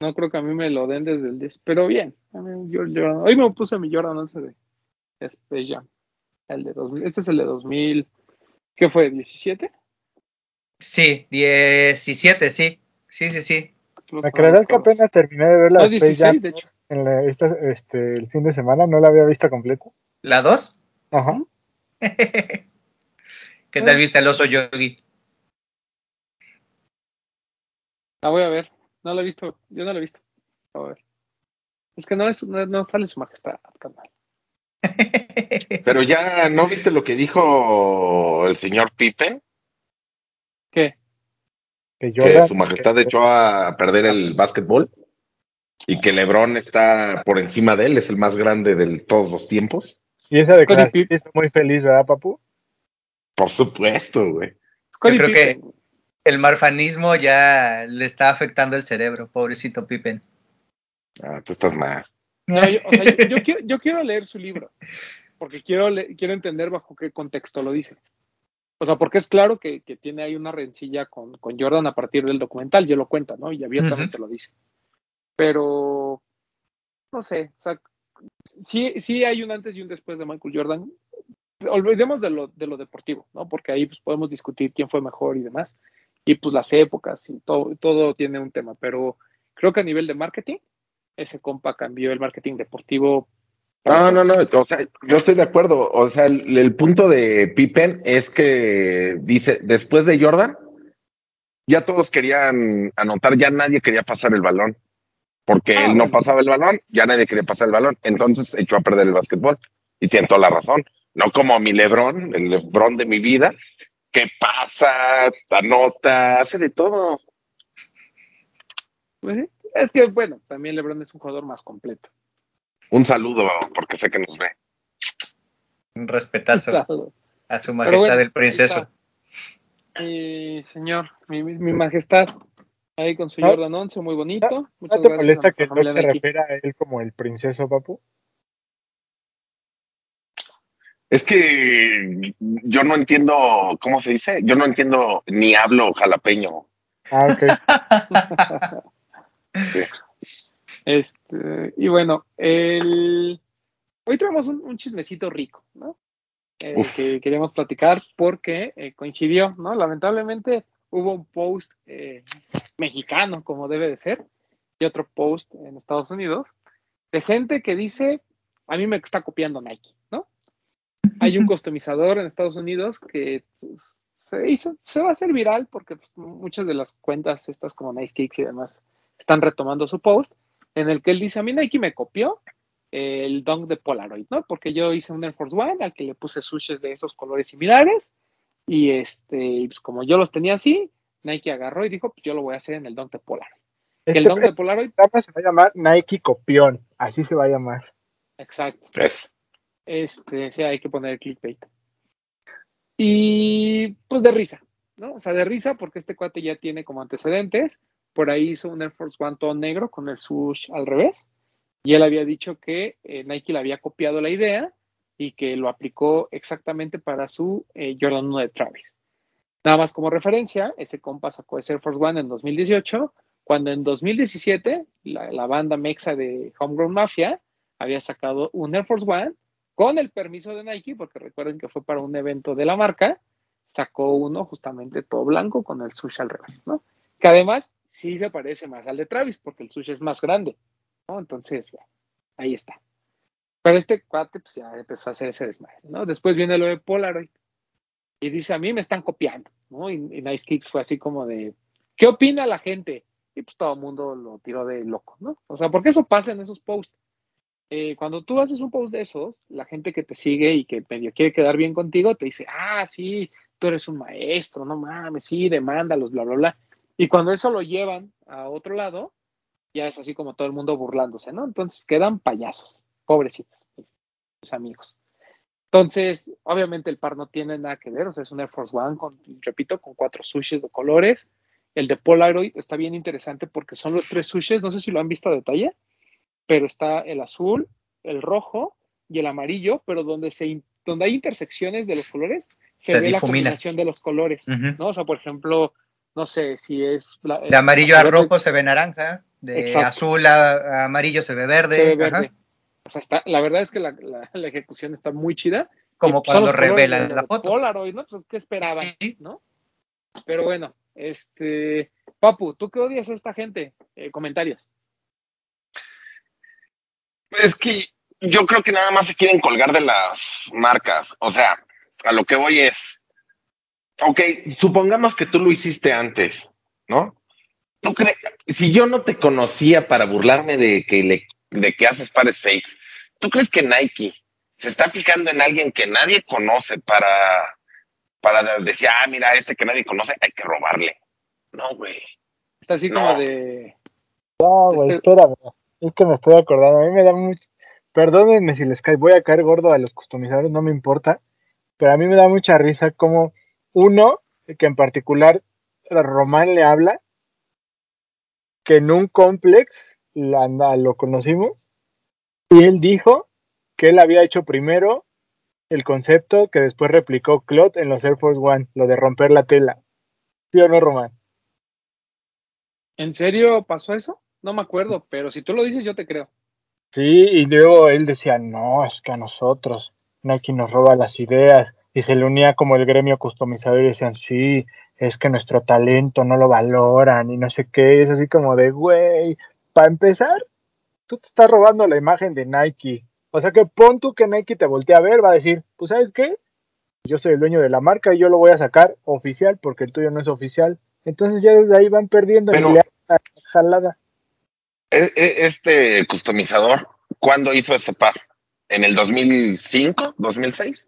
No creo que a mí me lo den desde el 10, pero bien. A mí, yo, yo- hoy me puse mi Jordan 11 de Space Jam. El de 2000, este es el de 2000, ¿qué fue? ¿17? Sí, 17, sí. Sí, sí, sí. ¿Me creerás que apenas terminé de ver la No, Space 16, Jam de hecho. en la- esta- este, el fin de semana? No la había visto completa. ¿La 2? Ajá. ¿Qué tal viste al oso yogi? La voy a ver. No la he visto, yo no la he visto. La voy a ver. Es que no, es, no, no sale su majestad, carnal. Pero ya, ¿no viste lo que dijo el señor Pippen? ¿Qué? Que Que su majestad echó a perder el básquetbol y que LeBron está por encima de él, es el más grande de todos los tiempos. Y esa Scottie declaración hizo muy feliz, ¿verdad, papu? Por supuesto, güey. Scottie creo que- Pippen. El marfanismo ya le está afectando el cerebro, pobrecito Pippen. Ah, tú estás mal. No, yo, o sea, yo, yo quiero, yo quiero leer su libro, porque quiero, le- quiero entender bajo qué contexto lo dice. O sea, porque es claro que, que tiene ahí una rencilla con, con Jordan a partir del documental, yo lo cuenta, ¿no? Y abiertamente lo dice. Pero, no sé, o sea, sí, sí hay un antes y un después de Michael Jordan. Olvidemos de lo, de lo deportivo, ¿no? Porque ahí pues, podemos discutir quién fue mejor y demás. Y pues las épocas y todo, todo tiene un tema. Pero creo que a nivel de marketing, ese compa cambió el marketing deportivo. No, no, no, o sea, yo estoy de acuerdo. O sea, el, el punto de Pippen es que dice, después de Jordan, ya todos querían anotar, ya nadie quería pasar el balón. Porque Ah, él no pasaba el balón, ya nadie quería pasar el balón. Entonces echó a perder el básquetbol. Y tiene toda la razón. No como mi Lebron, el Lebron de mi vida, que pasa, anota, hace de todo. Pues sí, es que, bueno, también LeBron es un jugador más completo. Un saludo, porque sé que nos ve. Un respetazo Claro. a su majestad bueno, el princeso. Eh, señor, mi, mi- mi majestad, ahí con su ¿No? Jordan 11, muy bonito. ¿No Muchas te gracias a molesta que familia se refiera a él como el princeso, papu? Es que yo no entiendo, ¿cómo se dice? Yo no entiendo ni hablo jalapeño. Ah, ok. Este, y bueno, el... hoy traemos un, un chismecito rico, ¿no? Eh, que queríamos platicar porque eh, coincidió, ¿no? Lamentablemente hubo un post eh, mexicano, como debe de ser, y otro post en Estados Unidos, de gente que dice, a mí me está copiando Nike. Hay un customizador en Estados Unidos que pues, se hizo, se va a hacer viral porque pues, muchas de las cuentas, estas como Nice Kicks y demás, están retomando su post, en el que él dice, a mí Nike me copió el dunk de Polaroid, ¿no? Porque yo hice un Air Force One al que le puse sushes de esos colores similares y este, pues como yo los tenía así, Nike agarró y dijo, pues yo lo voy a hacer en el dunk de Polaroid. Que el Este dunk de Polaroid, se va a llamar Nike Copión, así se va a llamar. exacto, Es, este, sí, hay que poner clickbait. Y pues de risa, ¿no? O sea, de risa porque este cuate ya tiene como antecedentes, por ahí hizo un Air Force One todo negro con el sush al revés, y él había dicho que eh, Nike le había copiado la idea y que lo aplicó exactamente para su eh, Jordan 1 de Travis. Nada más como referencia, ese compa sacó ese Air Force One en 2018, cuando en 2017 la, la banda mexa de Homegrown Mafia había sacado un Air Force One con el permiso de Nike, porque recuerden que fue para un evento de la marca, sacó uno justamente todo blanco con el sush al revés, ¿no? Que además sí se parece más al de Travis, porque el sush es más grande, ¿no? Entonces, bueno, ahí está. Pero este cuate pues ya empezó a hacer ese desmadre, ¿no? Después viene lo de Polaroid y dice, a mí me están copiando, ¿no? Y, y Nice Kicks fue así como de, ¿qué opina la gente? Y pues todo el mundo lo tiró de loco, ¿no? O sea, porque eso pasa en esos posts. Eh, cuando tú haces un post de esos, la gente que te sigue y que medio quiere quedar bien contigo te dice, ah, sí, tú eres un maestro, no mames, sí, demándalos, bla, bla, bla. Y cuando eso lo llevan a otro lado, ya es así como todo el mundo burlándose, ¿no? Entonces quedan payasos, pobrecitos, mis amigos. Entonces, obviamente el par no tiene nada que ver, o sea, es un Air Force One, con, repito, con cuatro sushis de colores. El de Polaroid está bien interesante porque son los tres sushis, no sé si lo han visto a detalle, pero está el azul, el rojo y el amarillo, pero donde, se, donde hay intersecciones de los colores, se, Se ve difumina. la combinación de los colores. ¿no? O sea, por ejemplo, no sé si es... la- De amarillo a rojo se ve naranja, de Exacto. azul a, a amarillo se ve verde. se ve ajá. O sea, está, la verdad es que la, la- la ejecución está muy chida. Como Y, pues, cuando revelan la de foto. Polaroid, ¿no? Pues, ¿qué esperaban? Sí. ¿No? Pero bueno, este... Papu, ¿tú qué odias a esta gente? Eh, comentarios. Es que yo creo que nada más se quieren colgar de las marcas. O sea, a lo que voy es, ok, supongamos que tú lo hiciste antes, ¿no? ¿Tú crees, si yo no te conocía para burlarme de que le, de que haces pares fakes, ¿tú crees que Nike se está fijando en alguien que nadie conoce para, para decir, ah, mira, este que nadie conoce, hay que robarle? No, güey. Está así No. como de... No, güey, Este- espérame. Es que me estoy acordando. A mí me da mucho. Perdónenme si les cae. Voy a caer gordo a los customizadores, no me importa. Pero a mí me da mucha risa como uno, que en particular Román le habla, que en un complex la- lo conocimos, y él dijo que él había hecho primero el concepto que después replicó Clot en los Air Force One, lo de romper la tela. ¿Sí o no, Román? ¿En serio pasó eso? No me acuerdo, pero si tú lo dices, yo te creo. Sí, y luego él decía, no, es que a nosotros Nike nos roba las ideas, y se le unía como el gremio customizador y decían, sí, es que nuestro talento no lo valoran y no sé qué, y es así como de, güey, para empezar, tú te estás robando la imagen de Nike. O sea que pon tú que Nike te voltea a ver, va a decir, pues sabes qué, yo soy el dueño de la marca y yo lo voy a sacar oficial porque el tuyo no es oficial. Entonces ya desde ahí van perdiendo Pero- la jalada. E- e- Este customizador, ¿cuándo hizo ese par? ¿En el 2005? ¿2006?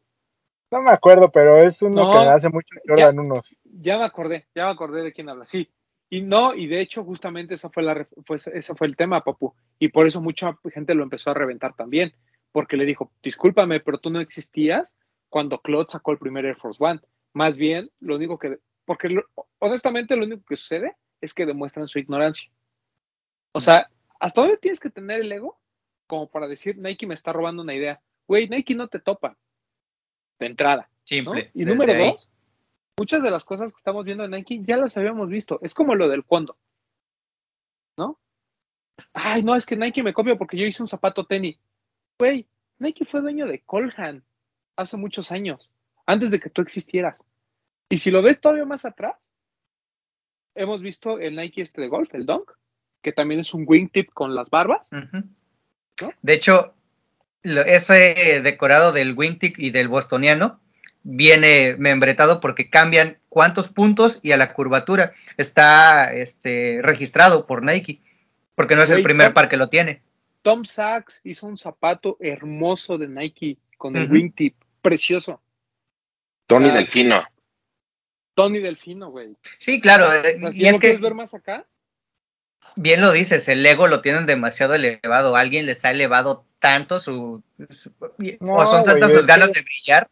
No me acuerdo, pero es uno No, que hace mucho Jordan unos. Ya me acordé, ya me acordé de quién habla. Sí. Y no, y de hecho, justamente esa fue la, ese fue el tema, Papu. Y por eso mucha gente lo empezó a reventar también. porque le dijo, discúlpame, pero tú no existías cuando Claude sacó el primer Air Force One. Más bien, lo único que, porque lo- honestamente lo único que sucede es que demuestran su ignorancia. O sea, ¿hasta dónde tienes que tener el ego como para decir, Nike me está robando una idea? Güey, Nike no te topa de entrada. ¿no? Simple. Y desde número ahí. dos, muchas de las cosas que estamos viendo en Nike ya las habíamos visto. Es como lo del cuando, ¿no? Ay, no, es que Nike me copia porque yo hice un zapato tenis. Güey, Nike fue dueño de Colhan hace muchos años, antes de que tú existieras. Y si lo ves todavía más atrás, hemos visto el Nike este de golf, el Dunk, que también es un wingtip con las barbas. ¿No? De hecho, lo- ese decorado del wingtip y del bostoniano viene membretado porque cambian cuántos puntos y a la curvatura. Está este, registrado por Nike, porque no es el primer Tom- par que lo tiene. Tom Sachs hizo un zapato hermoso de Nike con el wingtip, precioso. Tony Ah. Delfino. Tony Delfino, güey. Sí, claro. eh, O sea, si y es que quieres ver más acá, bien lo dices, el ego lo tienen demasiado elevado. Alguien les ha elevado tanto su, su- No, o son tantas sus ganas que- de brillar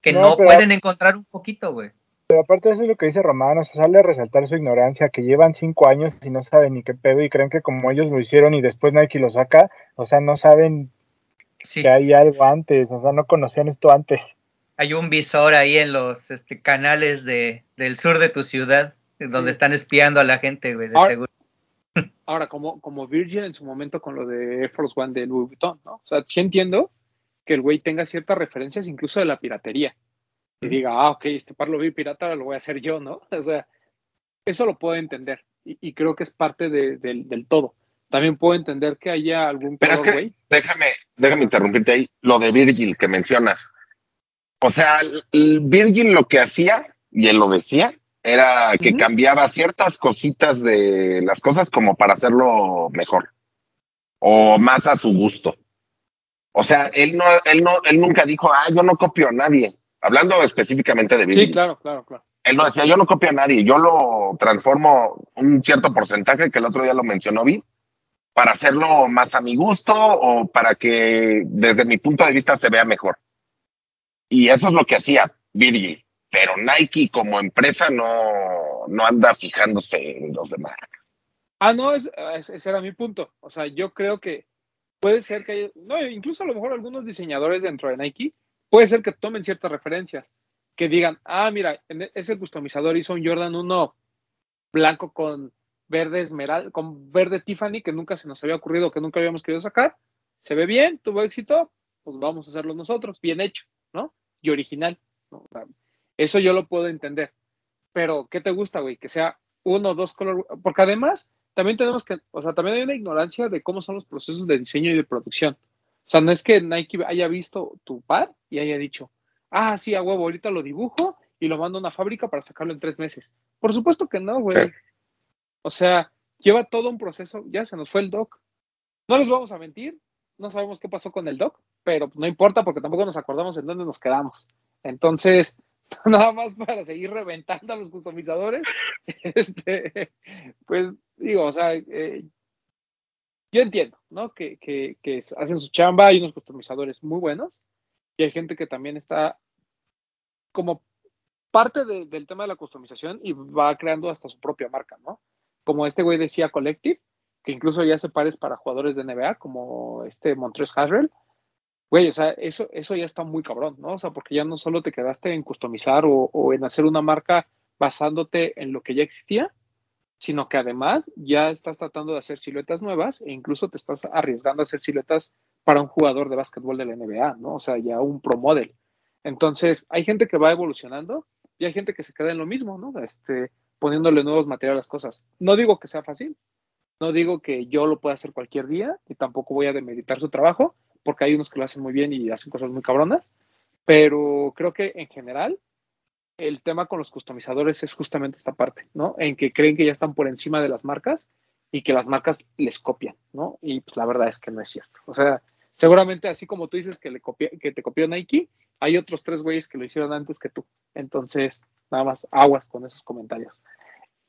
que No, pueden encontrar un poquito, güey. Pero aparte de eso es lo que dice Román, o sea, sale a resaltar su ignorancia, que llevan cinco años y no saben ni qué pedo y creen que como ellos lo hicieron y después Nike lo saca, o sea, no saben Sí. que hay algo antes, o sea, no conocían esto antes. hay un visor ahí en los este, canales de, del sur de tu ciudad, donde Sí. están espiando a la gente, güey, de Ahora- seguro. Ahora como, como Virgil en su momento con lo de Air Force One de Louis Vuitton, ¿no? O sea, sí entiendo que el güey tenga ciertas referencias incluso de la piratería. Y diga, ah, ok, este par lo vi pirata, lo voy a hacer yo, ¿no? O sea, eso lo puedo entender. Y, y creo que es parte de- del, del todo. También puedo entender que haya algún Pero es que güey. déjame, déjame interrumpirte ahí, lo de Virgil que mencionas. O sea, el Virgil lo que hacía, y él lo decía, era que cambiaba ciertas cositas de las cosas como para hacerlo mejor. O más a su gusto. O sea, él no, él no, él nunca dijo, ah, yo no copio a nadie. Hablando específicamente de Virgil. Sí, claro, claro, claro. Él no decía, yo no copio a nadie, yo lo transformo un cierto porcentaje, que el otro día lo mencionó Vi, para hacerlo más a mi gusto o para que desde mi punto de vista se vea mejor. Y eso es lo que hacía Virgil. Pero Nike como empresa no, no anda fijándose en los demás. Ah, no, es- es- ese era mi punto. O sea, yo creo que puede ser que no, incluso a lo mejor algunos diseñadores dentro de Nike, puede ser que tomen ciertas referencias, que digan, ah, mira, en- ese customizador hizo un Jordan 1 blanco con verde esmeralda, con verde Tiffany, que nunca se nos había ocurrido, que nunca habíamos querido sacar. Se ve bien, tuvo éxito, pues vamos a hacerlo nosotros, bien hecho, ¿no? Y original. ¿no? Eso yo lo puedo entender. Pero, ¿qué te gusta, güey? Que sea uno o dos colores. Porque además, también tenemos que, o sea, también hay una ignorancia de cómo son los procesos de diseño y de producción. O sea, no es que Nike haya visto tu par y haya dicho, ah, sí, a huevo, ahorita lo dibujo y lo mando a una fábrica para sacarlo en tres meses. Por supuesto que no, güey. Sí. O sea, lleva todo un proceso, ya se nos fue el doc. No les vamos a mentir, no sabemos qué pasó con el doc, pero no importa porque tampoco nos acordamos en dónde nos quedamos. Entonces, nada más para seguir reventando a los customizadores, este, pues digo, o sea, eh, yo entiendo, ¿no? Que, que, que hacen su chamba, hay unos customizadores muy buenos y hay gente que también está como parte de- del tema de la customización y va creando hasta su propia marca, ¿no? Como este güey decía Collective, que incluso ya hace pares para jugadores de NBA, como este Montrezl Harrell. Güey, o sea, eso, eso ya está muy cabrón, ¿no? O sea, porque ya no solo te quedaste en customizar o, en hacer una marca basándote en lo que ya existía, sino que además ya estás tratando de hacer siluetas nuevas e incluso te estás arriesgando a hacer siluetas para un jugador de básquetbol de la NBA, ¿no? O sea, ya un pro model. Entonces, hay gente que va evolucionando y hay gente que se queda en lo mismo, ¿no? Este, poniéndole nuevos materiales a las cosas. No digo que sea fácil, no digo que yo lo pueda hacer cualquier día y tampoco voy a demeritar su trabajo, porque hay unos que lo hacen muy bien y hacen cosas muy cabronas, pero creo que en general el tema con los customizadores es justamente esta parte, ¿no? En que creen que ya están por encima de las marcas y que las marcas les copian, ¿no? Y pues la verdad es que no es cierto. O sea, seguramente así como tú dices que, le copia, que te copió Nike, hay otros tres güeyes que lo hicieron antes que tú. Entonces, nada más aguas con esos comentarios.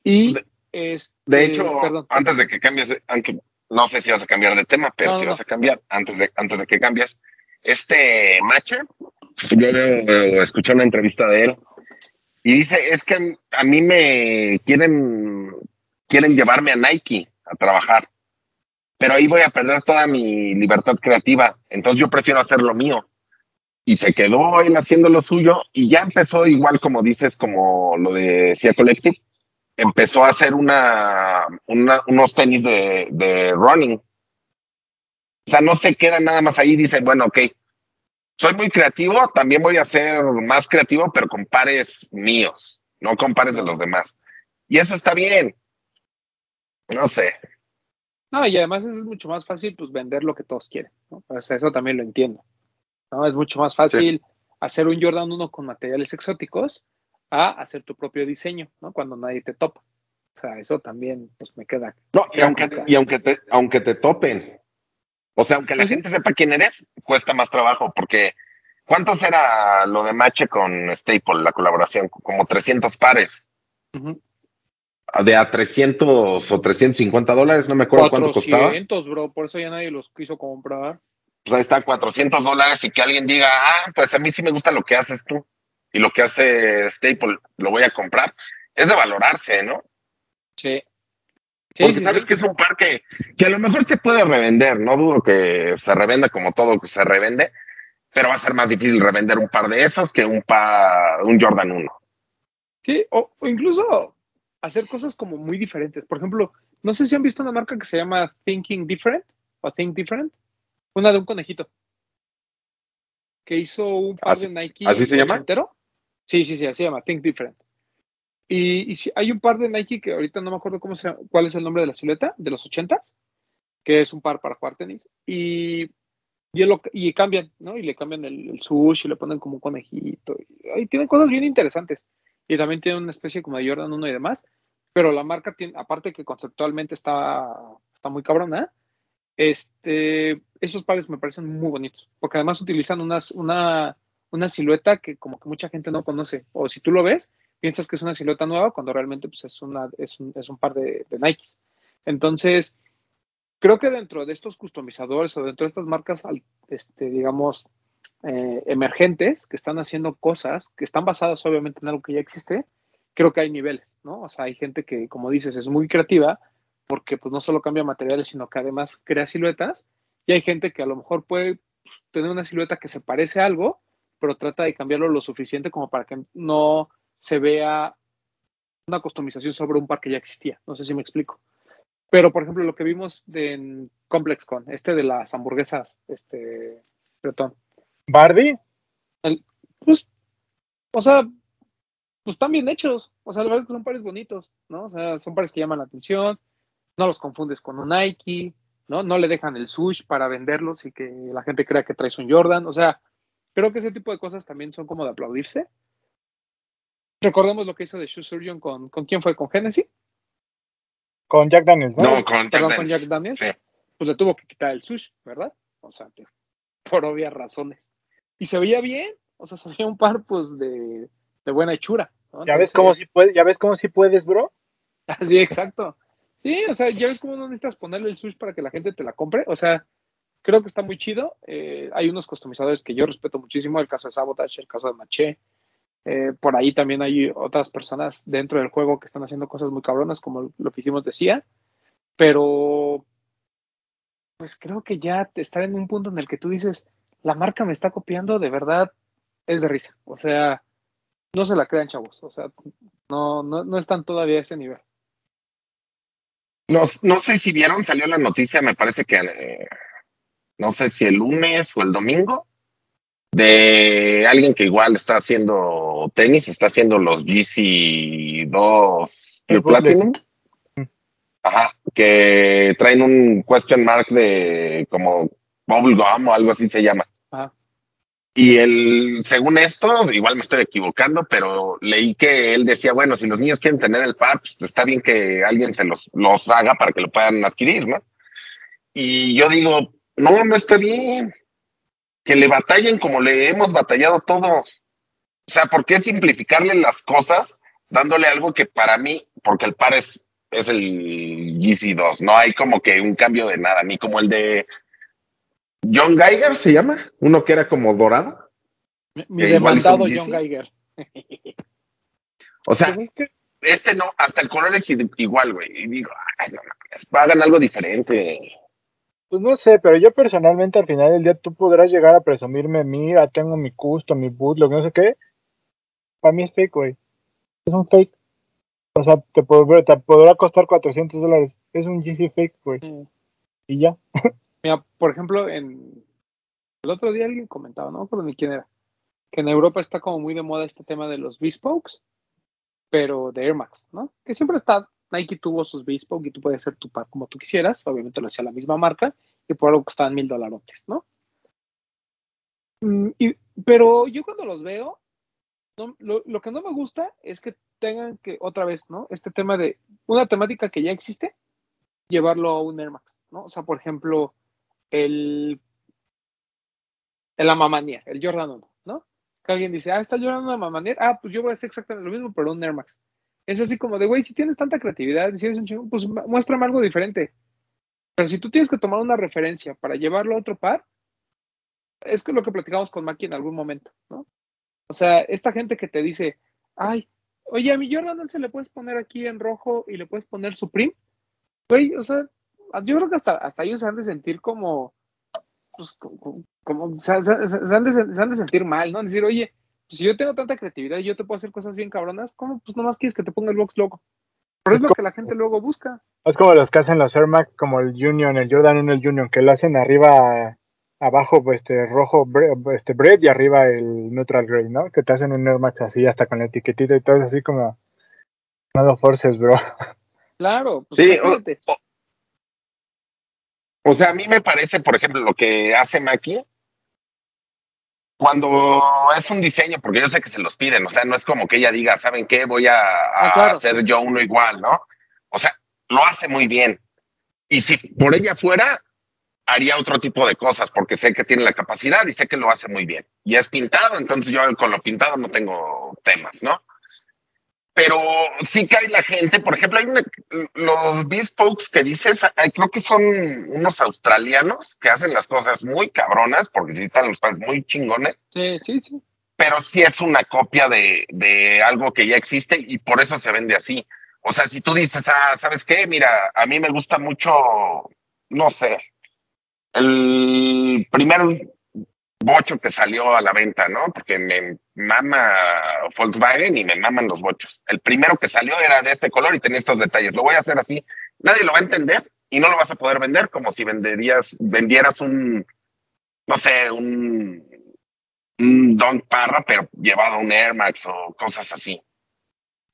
Y De- este, De hecho, perdón. antes de que cambies, aunque no sé si vas a cambiar de tema, pero No, si no, vas a cambiar, antes de, antes de que cambies, este Macher, yo eh, escuché una entrevista de él y dice, es que a mí me quieren, quieren llevarme a Nike a trabajar, pero ahí voy a perder toda mi libertad creativa, entonces yo prefiero hacer lo mío. Y se quedó él haciendo lo suyo y ya empezó igual como dices, como lo de Cia Collective, empezó a hacer una, una unos tenis de, de running. O sea, no se queda nada más ahí y dice, bueno, ok, soy muy creativo, también voy a ser más creativo, pero con pares míos, no con pares de los demás. Y eso está bien. No sé. No, y además es mucho más fácil pues vender lo que todos quieren, ¿no? O sea, eso también lo entiendo. ¿no? Es mucho más fácil hacer un Jordan 1 con materiales exóticos a hacer tu propio diseño, ¿no? Cuando nadie te topa. O sea, eso también pues me queda. No, y aunque, y aunque te, aunque te topen, o sea, aunque la gente sepa quién eres, cuesta más trabajo, porque ¿cuántos era lo de Mache con Staple, la colaboración? Como 300 pares. De a 300 o 350 dólares, no me acuerdo cuánto costaba. 400, bro, por eso ya nadie los quiso comprar. Pues ahí está, 400 dólares y que alguien diga, ah, pues a mí sí me gusta lo que haces tú y lo que hace Staple, lo voy a comprar. Es de valorarse, ¿no? Sí. Sí, Porque sabes sí. que es un par que, que a lo mejor se puede revender, no dudo que se revenda como todo que se revende, pero va a ser más difícil revender un par de esos que un par, un Jordan 1. Sí, o, o incluso hacer cosas como muy diferentes. Por ejemplo, no sé si han visto una marca que se llama Thinking Different o Think Different, una de un conejito que hizo un par ¿Así- de Nike así se llama? ochentero. Sí, sí, sí, así se llama Think Different. Y, y hay un par de Nike que ahorita no me acuerdo cómo se, cuál es el nombre de la silueta, de los ochentas, que es un par para jugar tenis. Y, cambian, ¿no? Y le cambian el, el sush y le ponen como un conejito. Y, tienen cosas bien interesantes. Y también tienen una especie como de Jordan 1 y demás. Pero la marca tiene, aparte que conceptualmente está, está muy cabrona, este, esos pares me parecen muy bonitos. Porque además utilizan unas, una, una silueta que como que mucha gente no conoce. O si tú lo ves, piensas que es una silueta nueva cuando realmente pues, es, una, es, un, es un par de, de Nike. Entonces, creo que dentro de estos customizadores o dentro de estas marcas, este, digamos, eh, emergentes que están haciendo cosas que están basadas obviamente en algo que ya existe, creo que hay niveles, ¿no? O sea, hay gente que, como dices, es muy creativa porque pues no solo cambia materiales, sino que además crea siluetas y hay gente que a lo mejor puede tener una silueta que se parece a algo, pero trata de cambiarlo lo suficiente como para que no se vea una customización sobre un par que ya existía. No sé si me explico. Pero, por ejemplo, lo que vimos de, en ComplexCon, este de las hamburguesas, este, Bretón, Bardi, pues, o sea, pues están bien hechos. O sea, la verdad es que son pares bonitos, ¿no? O sea, son pares que llaman la atención, no los confundes con un Nike, ¿no? No le dejan el sush para venderlos y que la gente crea que traes un Jordan. O sea, creo que ese tipo de cosas también son como de aplaudirse. Recordemos lo que hizo de Shoe Surgeon con, ¿con quién fue? ¿Con Genesis? con Jack Daniels, ¿no? No, con Jack Perdón, con Daniels. Jack Daniels. Sí. Pues le tuvo que quitar el sush, ¿verdad? O sea, que- por obvias razones. Y se veía bien, o sea, se veía un par, pues, de, de buena hechura. ¿no? ¿Ya ves cómo si puedes, ya ves cómo si puedes, bro? Sí, exacto. Sí, o sea, ya ves cómo no necesitas ponerle el sush para que la gente te la compre. O sea, creo que está muy chido. Eh, hay unos customizadores que yo respeto muchísimo, el caso de Sabotage, el caso de Maché. Eh, por ahí también hay otras personas dentro del juego que están haciendo cosas muy cabronas, como lo que hicimos decía. Pero, pues creo que ya estar en un punto en el que tú dices, la marca me está copiando, de verdad, es de risa. O sea, no se la crean, chavos. O sea, no, no, no están todavía a ese nivel. No, no sé si vieron, salió la noticia, me parece que eh, no sé si el lunes o el domingo, de alguien que igual está haciendo tenis, está haciendo los GC2 El Pure Platinum. Mm. Ajá, que traen un question mark de como bubblegum o algo así se llama. Ajá. Y el, según esto, igual me estoy equivocando, pero leí que él decía, bueno, si los niños quieren tener el par, pues está bien que alguien se los, los haga para que lo puedan adquirir, ¿no? Y yo digo, no, no está bien. Que le batallen como le hemos batallado todos. O sea, ¿por qué simplificarle las cosas dándole algo que para mí, porque el par es, es el GC2, no hay como que un cambio de nada, ni como el de John Geiger se llama, uno que era como dorado. Mi, mi demandado John. Geiger. O sea, es que este no, hasta el color es igual, güey. Y digo, ay, no mames, hagan algo diferente. Pues no sé, pero yo personalmente al final del día tú podrás llegar a presumirme, mira, tengo mi custom, mi bootleg, no sé qué. Para mí es fake, güey. Es un fake. O sea, te, pod- te podrá costar 400 dólares. Es un GC fake, güey. Mm. Y ya. Mira, por ejemplo, en el otro día alguien comentaba, no acuerdo ni quién era, que en Europa está como muy de moda este tema de los Bespokes, pero de Air Max, ¿no? Que siempre está, Nike tuvo sus Bespoke y tú puedes hacer tu par como tú quisieras, obviamente lo hacía la misma marca y por algo costaban mil dolarotes, ¿no? Mm, pero yo cuando los veo, lo, que no me gusta es que tengan que, otra vez, ¿no? Este tema de una temática que ya existe, llevarlo a un Air Max, ¿no? O sea, por ejemplo, el, el Amamanier, el Jordan 1, ¿no? Que alguien dice, ah, está Jordan 1 Amamanier, ah, pues yo voy a hacer exactamente lo mismo, pero un Air Max. Es así como de, güey, si tienes tanta creatividad, si eres un chingón, pues mu- muéstrame algo diferente. Pero si tú tienes que tomar una referencia para llevarlo a otro par, es que lo que platicamos con Maki en algún momento, ¿no? O sea, esta gente que te dice, ay, oye, a mi Jordan se le puedes poner aquí en rojo y le puedes poner Supreme. Güey, o sea, yo creo que hasta, hasta ellos se han de sentir como, pues, como, como- se han de, se han de sentir mal, ¿no? Decir, oye, pues, si yo tengo tanta creatividad y yo te puedo hacer cosas bien cabronas, ¿cómo pues nomás quieres que te ponga el box logo? Pero es lo que la gente luego busca. Es como los que hacen los Air Max, como el Union, el Jordan 1, el Union, que lo hacen arriba, abajo, pues, este rojo, bre- este bread y arriba el neutral gray, ¿no? Que te hacen un Air Max así, hasta con la etiquetita y todo, es así como, no lo forces, bro. Claro, pues Sí, o sea, a mí me parece, por ejemplo, lo que hace Maki, cuando es un diseño, porque yo sé que se los piden, o sea, no es como que ella diga, ¿saben qué? Voy a, a Ah, claro, hacer yo uno igual, ¿no? O sea, lo hace muy bien. Y si por ella fuera, haría otro tipo de cosas, porque sé que tiene la capacidad y sé que lo hace muy bien. Y es pintado, entonces yo con lo pintado no tengo temas, ¿no? Pero sí que hay la gente, por ejemplo, hay una- los bespokes que dices, hay- creo que son unos australianos que hacen las cosas muy cabronas, porque sí están los pares muy chingones, Sí, sí, sí. pero sí es una copia de, de algo que ya existe y por eso se vende así. O sea, si tú dices, ah, ¿sabes qué? Mira, a mí me gusta mucho, no sé, el primer bocho que salió a la venta, ¿no? Porque me mama Volkswagen y me maman los bochos. El primero que salió era de este color y tenía estos detalles. Lo voy a hacer así. Nadie lo va a entender y no lo vas a poder vender como si venderías, vendieras un, no sé, un, un Don Parra, pero llevado a un Air Max o cosas así.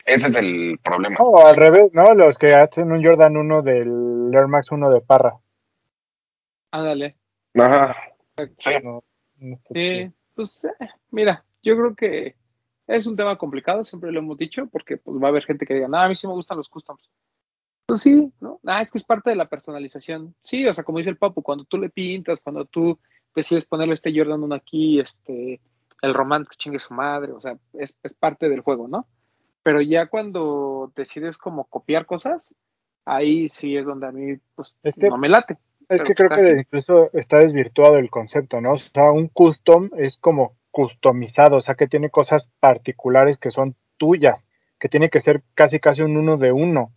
Ese es el problema. O al revés, ¿no? Los que hacen un Jordan 1 del Air Max 1 de Parra. Ándale. Ajá. Sí. No, chido. pues eh, mira, yo creo que es un tema complicado, siempre lo hemos dicho, porque pues va a haber gente que diga, no, a mí sí me gustan los customs. Pues sí, ¿no? Ah, es que es parte de la personalización. Sí, o sea, como dice el Papu, cuando tú le pintas, cuando tú decides ponerle este Jordan 1 aquí, este, el Román que chingue su madre, o sea, es, es parte del juego, ¿no? Pero ya cuando decides como copiar cosas, ahí sí es donde a mí, pues, Es que- no me late. Es que creo que incluso está desvirtuado el concepto, ¿no? O sea, un custom es como customizado, o sea, que tiene cosas particulares que son tuyas, que tiene que ser casi casi un uno de uno.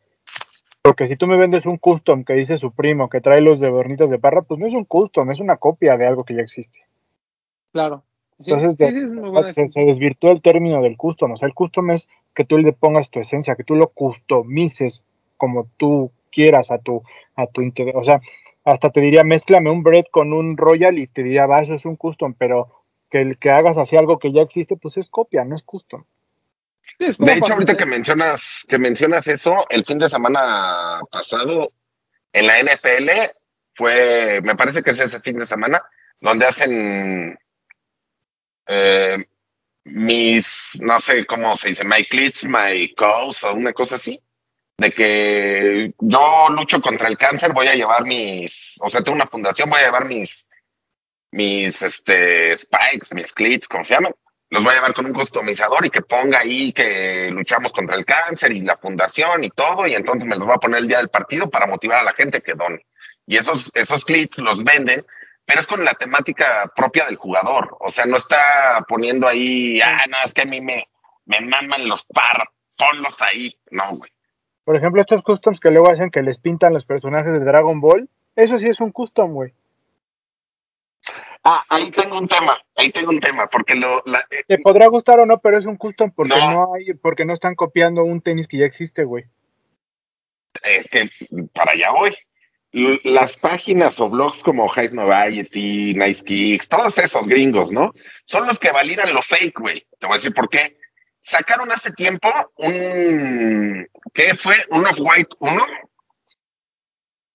Porque si tú me vendes un custom que dice su primo, que trae los de Bornitos de Parra, pues no es un custom, es una copia de algo que ya existe. Claro. Sí, Entonces, sí, de- se, se desvirtuó el término del custom. O sea, el custom es que tú le pongas tu esencia, que tú lo customices como tú quieras a tu, a tu interés. O sea, hasta te diría, mézclame un bread con un royal y te diría, va, eso es un custom, pero que el que hagas así algo que ya existe, pues es copia, no es custom. Es De hecho, ahorita que mencionas, que mencionas eso, el fin de semana pasado en la NFL fue, me parece que es ese fin de semana, donde hacen eh, mis, no sé cómo se dice, my cleats, my cause o una cosa así, de que yo lucho contra el cáncer, voy a llevar mis, o sea, tengo una fundación, voy a llevar mis, mis, este, spikes, mis cleats, como se llaman, los voy a llevar con un customizador y que ponga ahí que luchamos contra el cáncer y la fundación y todo, y entonces me los voy a poner el día del partido para motivar a la gente que done. Y esos, esos clips los venden pero es con la temática propia del jugador. O sea, no está poniendo ahí, ah, no, es que a mí me, me maman los par, ponlos ahí. No, güey. Por ejemplo, estos customs que luego hacen que les pintan los personajes de Dragon Ball, eso sí es un custom, güey. Ah, ahí tengo un tema, ahí tengo un tema, porque lo... La, eh, Te podrá gustar o no, pero es un custom porque No. no, hay, porque no están copiando un tenis que ya existe, güey. es que para allá voy. Las páginas o blogs como High Noviety, Nice Kicks, todos esos gringos, ¿no? Son los que validan lo fake, güey. Te voy a decir por qué. Sacaron hace tiempo un, ¿qué fue? Un Off-White 1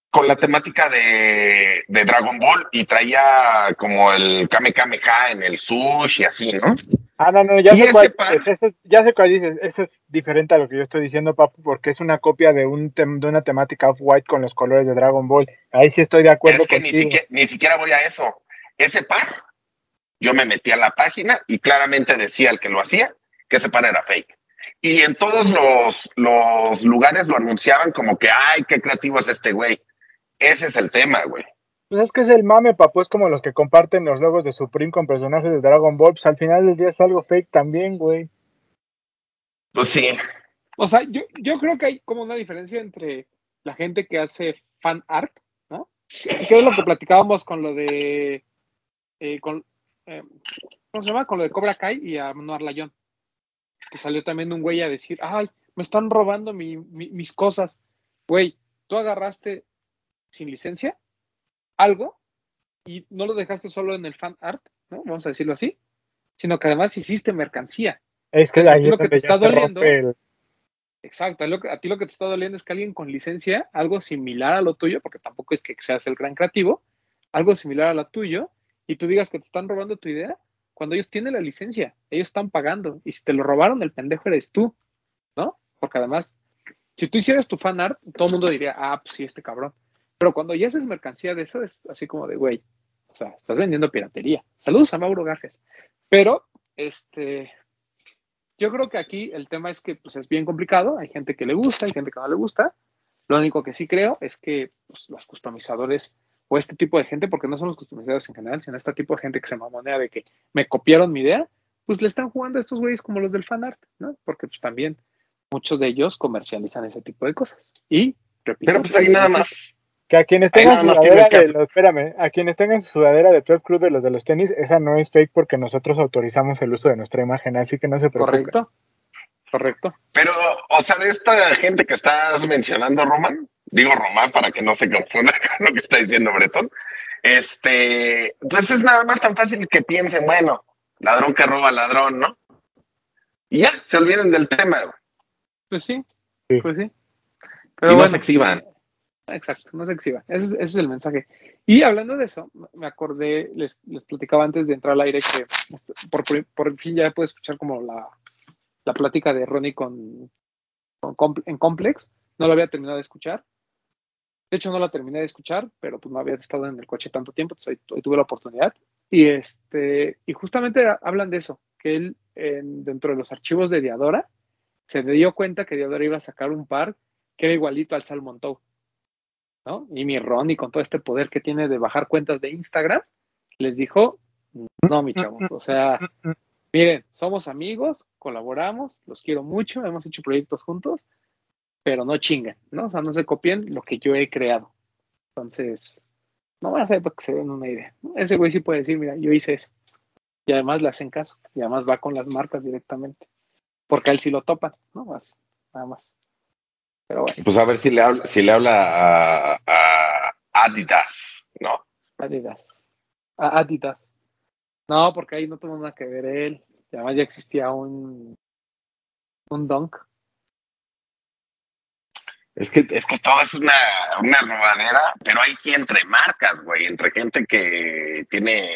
con la temática de, de Dragon Ball y traía como el Kame Kameha en el sushi y así, ¿no? Ah, no, no, ya sé cuál ese es- ya sé cuál dices, ese es diferente a lo que yo estoy diciendo, papu, porque es una copia de un tem- de una temática off-white con los colores de Dragon Ball. Ahí sí estoy de acuerdo Es que ni siquiera, ni siquiera voy a eso. Ese par, yo me metí a la página y claramente decía el que lo hacía que ese par era fake. Y en todos los, los lugares lo anunciaban como que, ay, qué creativo es este güey. Ese es el tema, güey. Pues es que es el mame, papu, es como los que comparten los logos de Supreme con personajes de Dragon Ball, pues al final del día es algo fake también, güey. Pues sí, O sea, yo, yo creo que hay como una diferencia entre la gente que hace fan art, ¿no? Que es lo que platicábamos con lo de. eh, con, eh, ¿Cómo se llama? Con lo de Cobra Kai y a Manuel Layón. Que salió también un güey a decir: Ay, me están robando mi- mi- mis cosas. Güey, tú agarraste sin licencia algo y no lo dejaste solo en el fan art, ¿no? Vamos a decirlo así, sino que además hiciste mercancía. Es que a ahí lo que te está doliendo- el- Exacto, a, lo que- a ti lo que te está doliendo es que alguien con licencia, algo similar a lo tuyo, porque tampoco es que seas el gran creativo, algo similar a lo tuyo, y tú digas que te están robando tu idea, cuando ellos tienen la licencia, ellos están pagando, y si te lo robaron, el pendejo eres tú, ¿no? Porque además, si tú hicieras tu fan art, todo el mundo diría, ah, pues sí, este cabrón. Pero cuando ya haces mercancía de eso, es así como de, güey, o sea, estás vendiendo piratería. Saludos a Mauro Gajes. Pero, este, yo creo que aquí el tema es que pues, es bien complicado. Hay gente que le gusta, hay gente que no le gusta. Lo único que sí creo es que pues, los customizadores o este tipo de gente, porque no son los customizadores en general, sino este tipo de gente que se mamonea de que me copiaron mi idea, pues le están jugando a estos güeyes como los del fanart, ¿no? Porque pues también muchos de ellos comercializan ese tipo de cosas. Y, repito, pero pues ahí nada más. Que a quienes tengan sudadera de los, espérame, a quienes tengan su sudadera de Trap Club de los de los tenis, esa no es fake porque nosotros autorizamos el uso de nuestra imagen, así que no se preocupen. correcto, correcto. Pero, o sea, de esta gente que estás mencionando, Román, digo Román para que no se confunda con lo que está diciendo Bretón, este, pues es nada más tan fácil que piensen, bueno, ladrón que roba ladrón, ¿no? Y ya, se olviden del tema, güey. Pues sí, Sí. pues sí. y no se exhiban. Exacto, no se exhiba. Ese, es- ese es el mensaje. Y hablando de eso, me acordé, les, les platicaba antes de entrar al aire que por, por fin ya puedo escuchar como la, la plática de Ronnie con, con en Complex. No lo había terminado de escuchar. De hecho, no la terminé de escuchar, pero pues no había estado en el coche tanto tiempo, entonces hoy tuve la oportunidad. Y este, y justamente hablan de eso, que él en- dentro de los archivos de Diadora se dio cuenta que Diadora iba a sacar un par que era igualito al Salmon Tow. ¿no? Y mi Ronnie con todo este poder que tiene de bajar cuentas de Instagram, les dijo, no, mi chavos, o sea, miren, somos amigos, colaboramos, los quiero mucho, hemos hecho proyectos juntos, pero no chinguen, ¿no? O sea, no se copien lo que yo he creado. Entonces, no van a saber para que se den una idea. Ese güey sí puede decir, mira, yo hice eso. Y además le hacen caso, y además va con las marcas directamente, porque a él sí lo topan, ¿no? Más, nada más. Pero bueno. Pues a ver si le habla, si le habla a, a Adidas, ¿no? Adidas. A Adidas. No, porque ahí no tuvo nada que ver él. Y además ya existía un, un Dunk. Es que, es que todo es una, una robadera, pero hay sí entre marcas, güey, entre gente que tiene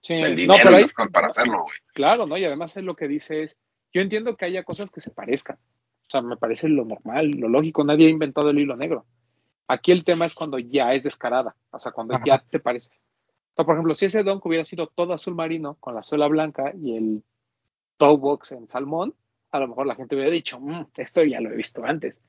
Sí, el no, dinero para hacerlo, güey. claro, ¿no? Y además él lo que dice es, yo entiendo que haya cosas que se parezcan. O sea, me parece lo normal, lo lógico. Nadie ha inventado el hilo negro. Aquí el tema es cuando ya es descarada. O sea, cuando Ajá. ya te parece. O sea, por ejemplo, si ese Dunk hubiera sido todo azul marino con la suela blanca y el toe box en salmón, a lo mejor la gente hubiera dicho, "Mm, esto ya lo he visto antes.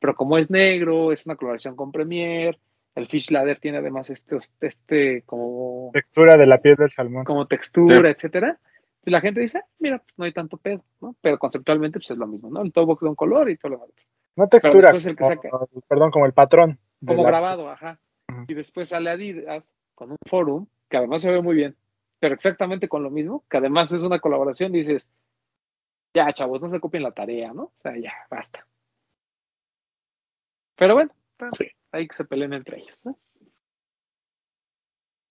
Pero como es negro, es una coloración con Premier, El Fish Ladder tiene además este, este como, Textura de la piel del salmón. como textura, Sí. etcétera. Y la gente dice, "Ah, mira, pues no hay tanto pedo, ¿no? Pero conceptualmente pues es lo mismo, ¿no? El toe box de un color y todo lo demás. No textura, el que como- saca- perdón, como el patrón. Como la- grabado, ajá. Y después sale Adidas con un forum que además se ve muy bien, pero exactamente con lo mismo, que además es una colaboración, dices, ya chavos, no se copien la tarea, ¿no? O sea, ya, basta. Pero bueno, pues, Sí. hay que se peleen entre ellos, ¿no?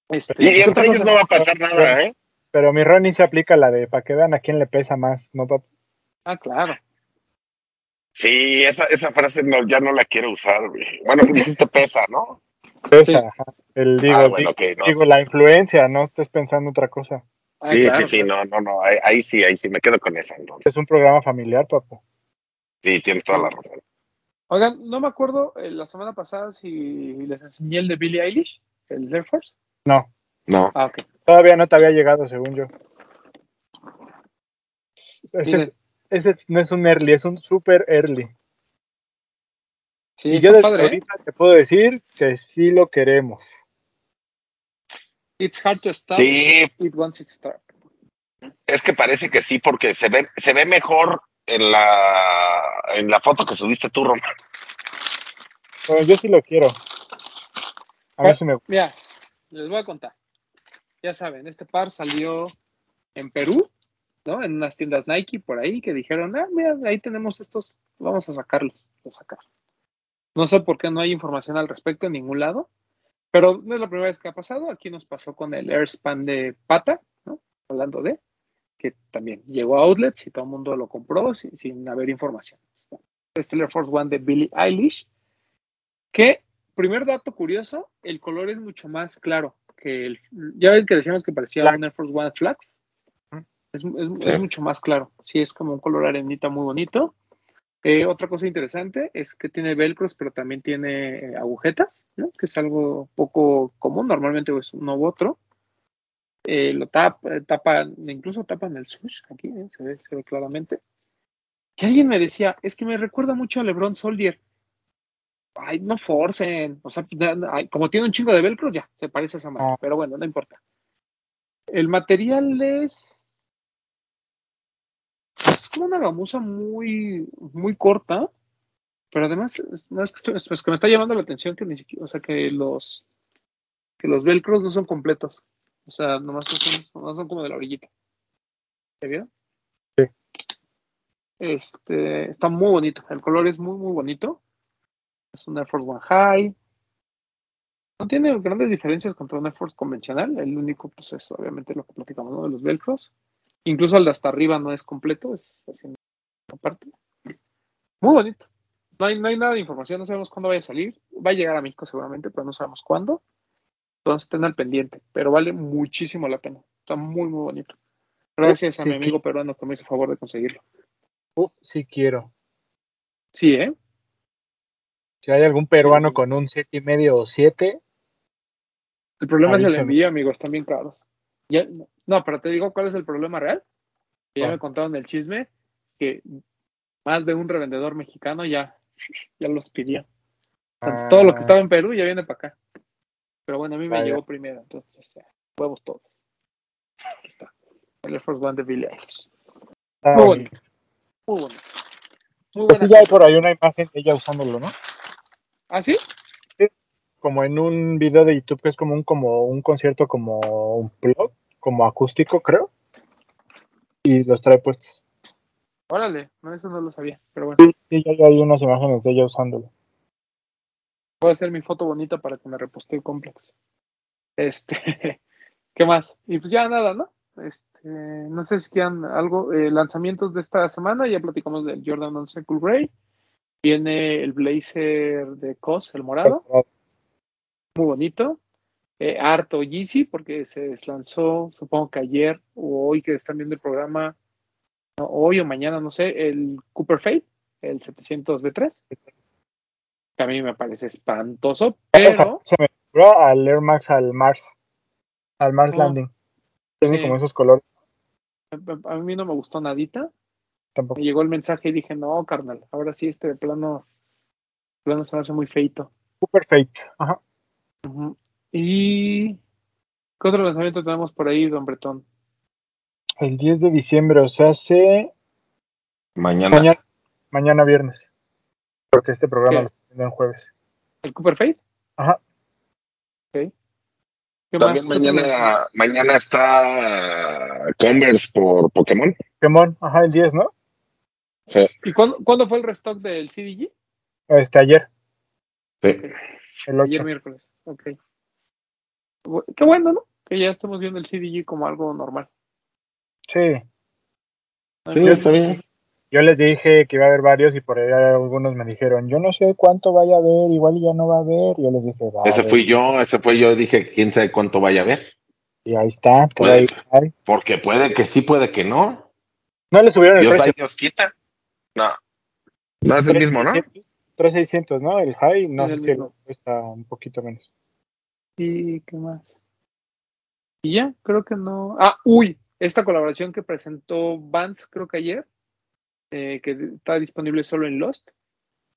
Este, Y, y ¿qué entre ellos no va a pasar nada, ¿eh? Pero mi Ronnie se aplica la de para que vean a quién le pesa más, ¿no, papá? Ah, claro. Sí, esa, esa frase no, ya no la quiero usar, güey. Bueno, dijiste pesa, ¿no? Pesa, Sí. ajá. El, digo, Ah, bueno, digo, ok, no, digo, sí. la influencia, no estés pensando otra cosa. Ah, sí, claro, sí, sí, no, no, no, ahí, ahí sí, ahí sí, me quedo con esa entonces. Es un programa familiar, papá. Sí, tienes toda la razón. Oigan, no me acuerdo eh, la semana pasada si les enseñé el de Billie Eilish, el Air Force. No, No, Ah, ok. todavía no te había llegado, según yo. Ese, ese no es un early, es un super early. Sí, y yo desde padre, ¿eh? ahorita te puedo decir que sí lo queremos. It's hard to stop. sí, It wants its start. es que parece que sí, porque se ve, se ve mejor en la, en la foto que subiste tú, Román. Bueno, yo sí lo quiero. A mí sí me gusta. Mira, les voy a contar. Ya saben, este par salió en Perú, ¿no? En unas tiendas Nike por ahí que dijeron, ah, mira, ahí tenemos estos, vamos a sacarlos, los sacar. No sé por qué no hay información al respecto en ningún lado, pero no es la primera vez que ha pasado. Aquí nos pasó con el Airspan de pata, ¿no? Hablando de, que también llegó a outlets y todo el mundo lo compró sin, sin haber información. Este Air Force One de Billie Eilish, que primer dato curioso, el color es mucho más claro que el. Ya ven que decíamos que parecía un Air Force One Flax. Es, es- Sí. es mucho más claro. Sí, es como un color arenita muy bonito. Eh, otra cosa interesante es que tiene velcros, pero también tiene eh, agujetas, ¿no? que es algo poco común. Normalmente es uno u otro. Eh, lo tapa, eh, tapan, incluso tapan el swoosh aquí, ¿eh? se, ve, se ve claramente. Que alguien me decía, es que me recuerda mucho a LeBron Soldier. Ay, no forcen. O sea, como tiene un chingo de velcro, ya, se parece a esa madre. Pero bueno, no importa. El material es. Es como una gamuza muy, muy corta. Pero además, no, es que, es que me está llamando la atención que ni siquiera, o sea, que los, que los velcros no son completos. O sea, nomás son, nomás son como de la orillita. ¿Se vieron? Sí. Este, está muy bonito. El color es muy, muy bonito. Es un Air Force One High. No tiene grandes diferencias contra un Air Force convencional. El único, pues, es obviamente lo que platicamos, ¿no? De los velcros. Incluso el de hasta arriba no es completo, es haciendo aparte. Muy bonito. No hay, no hay nada de información, no sabemos cuándo vaya a salir. Va a llegar a México seguramente, pero no sabemos cuándo. Entonces estén al pendiente, pero vale muchísimo la pena. Está muy, muy bonito. Gracias a Sí, mi amigo peruano que me hizo favor de conseguirlo. Uf, sí quiero. Sí, ¿eh? Si hay algún peruano Sí. con un siete y medio o siete, El problema es el envío, amigos, están bien caros. Ya- no, pero te digo cuál es el problema real. Que ya me contaron el chisme que más de un revendedor mexicano ya, ya los pidió. Entonces, todo lo que Ah. estaba en Perú ya viene para acá. Pero bueno, a mí me llegó primero, entonces, ya, huevos todos. Aquí está. El Air Force One de Billie Eilish. está Muy bonito. bonito. Muy bonito. Muy Pues sí, ya hay por ahí una imagen de ella usándolo, ¿no? ¿Ah, sí? Como en un video de YouTube que es como un como un concierto como un blog, como acústico, creo. Y los trae puestos. Órale, no, eso no lo sabía. Pero bueno, Sí, ya hay unas imágenes de ella usándolo. Voy a hacer mi foto bonita para que me reposte el complex. Este, ¿qué más? Y pues ya nada, ¿no? Este, no sé si quieran algo, eh, lanzamientos de esta semana, ya platicamos del Jordan 11 Cool Gray. Viene el blazer de COS, el morado, muy bonito. Eh, harto Yeezy, porque se lanzó, supongo que ayer o hoy que están viendo el programa, hoy o mañana, no sé, el Cooper Fade, el 700 B3, que a mí me parece espantoso, pero Se me figura al Air Max al Mars. Al Mars No. Landing. Tiene Sí. como esos colores. a mí no me gustó nadita. Tampoco. Me llegó el mensaje y dije, no, carnal, ahora sí este de plano, de plano se me hace muy feito. Super fake. Ajá. ¿Y qué otro lanzamiento tenemos por ahí, don Bretón? El 10 de diciembre, o sea, hace Mañana. mañana, mañana viernes. Porque este programa ¿Qué? En jueves. ¿El Cooper Fade? Ajá. ¿Qué También mañana, mañana está Converse por Pokémon. Pokémon, ajá, el 10, ¿no? Sí, ¿Y cuándo, cuándo fue el restock del CDG? Este, ayer, sí. el 8. Ayer miércoles. Ok. Qué bueno, ¿no? Que ya estamos viendo el CDG como algo normal. Sí. Sí, está bien. Yo les dije que iba a haber varios y por ahí algunos me dijeron, yo no sé cuánto vaya a haber, igual ya no va a haber. Yo les dije, va. Ese fui yo, ese fue yo. Dije, quién sabe cuánto vaya a haber. Y ahí está, por Puede- ahí hay. Porque puede que sí, puede que no. No le subieron el Dios da precio. y Dios quita. No. No es el mismo, ¿no? 3600, ¿no? El high, no Es sé si el cuesta un poquito menos. ¿Y qué más? Y ya, creo que no. Ah, uy, esta colaboración que presentó Vance, creo que ayer, eh, que está disponible solo en Lost.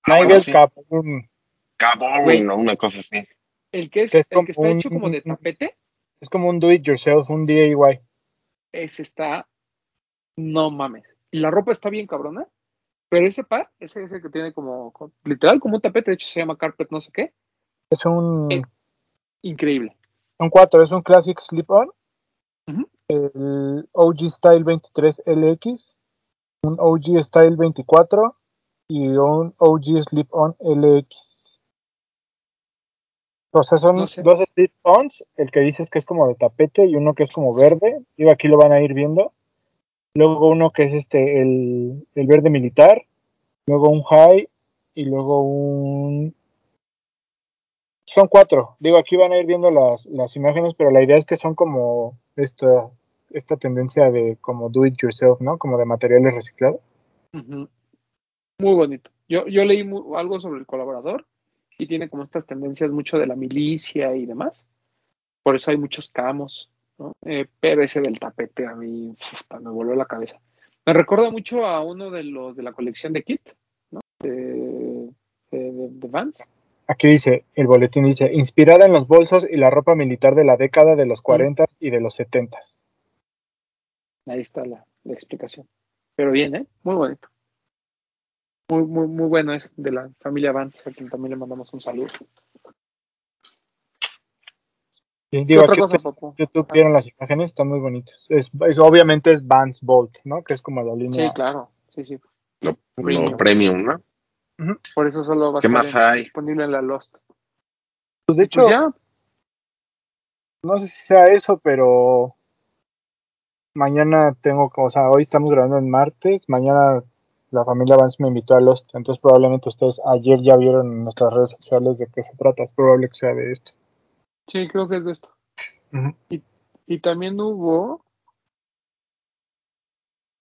Sí. Capone, Caborn o una cosa así. El que es, Que es el que está como hecho como de un- tapete, es como un do it yourself, un DIY. ese está. No mames. Y la ropa está bien cabrona. Pero ese par, ese es el que tiene como, como- literal, como un tapete, de hecho se llama carpet no sé qué. Es un, Eh. Increíble. un 4, es un Classic Slip-On. El OG Style 23 LX, un OG Style 24 y un OG Slip-On LX. O sea, son No sé. dos slip-ons, el que dices que es como de tapete y uno que es como verde. Digo, aquí lo van a ir viendo. Luego uno que es este, el, el verde militar. Luego un high y luego un... Son cuatro. Digo, aquí van a ir viendo las, las imágenes, pero la idea es que son como esta, esta tendencia de como do it yourself, ¿no? Como de materiales reciclados. Muy bonito. Yo, yo leí algo sobre el colaborador y tiene como estas tendencias mucho de la milicia y demás. Por eso hay muchos camos, ¿no? Eh, pero ese del tapete a mí me voló la cabeza. Me recuerda mucho a uno de los de la colección de Kit, ¿no? De, de, de- de Vans. Aquí dice, el boletín dice, inspirada en los bolsos y la ropa militar de la década de los 40 y de los 70. Ahí está la, la explicación. Pero bien, ¿eh? Muy bonito. Muy, muy, muy bueno es de la familia Vance, a quien también le mandamos un saludo. Y ¿Qué digo, otra cosa, en YouTube vieron las imágenes, están muy bonitas. Es, es- obviamente es Vans Bolt, ¿no? Que es como la línea. Sí, claro. Sí, sí. Lo, lo Premium. premium, ¿no? Por eso solo va a ¿Qué estar más en- hay? disponible en la Lost. Pues de hecho, Pues ya, no sé si sea eso, pero mañana tengo, o sea, hoy estamos grabando en martes, mañana la familia Vance me invitó a Lost, entonces probablemente ustedes ayer ya vieron en nuestras redes sociales de qué se trata, es probable que sea de esto. sí, creo que es de esto. Y también hubo.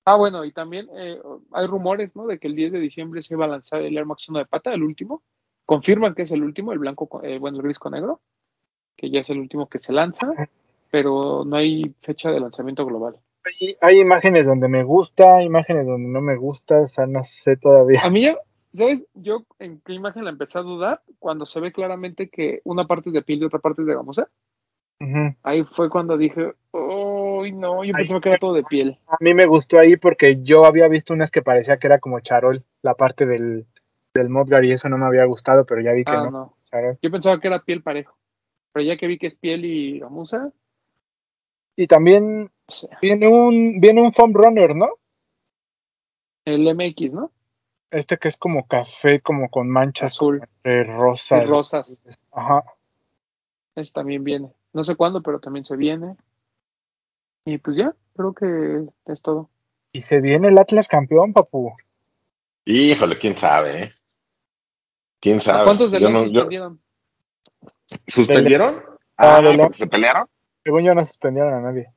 Ah, bueno, y también eh, hay rumores, ¿no? De que el 10 de diciembre se va a lanzar el Air Max 1 de pata, el último. Confirman que es el último, el blanco, con- eh, bueno, el gris con negro, que ya es el último que se lanza, pero no hay fecha de lanzamiento global. Hay, hay imágenes donde me gusta, imágenes donde no me gusta, o sea, no sé todavía. A mí ya, ¿sabes? Yo en qué imagen la empecé a dudar cuando se ve claramente que una parte es de piel y otra parte es de gamuza. Ahí fue cuando dije, ¡ay, no! Yo pensaba que era todo de piel. A mí me gustó ahí porque yo había visto unas que parecía que era como charol, la parte del, del Modgar y eso no me había gustado, pero ya vi que Ah, no, no. Yo pensaba que era piel parejo. Pero ya que vi que es piel y gamuza, Y también viene un, viene un foam runner, ¿no? el MX, ¿no? Este que es como café, como con manchas Azul. entre Y rosas. rosas. Ajá. Ese también viene. No sé cuándo, pero también se viene. Y pues ya, creo que es todo. Y se viene el Atlas campeón, papu. Híjole, quién sabe, ¿eh? ¿Quién ¿A sabe? cuántos de León no- yo- suspendieron? ¿Suspendieron? Ah, Ah, se pelearon. Según yo no suspendieron a nadie.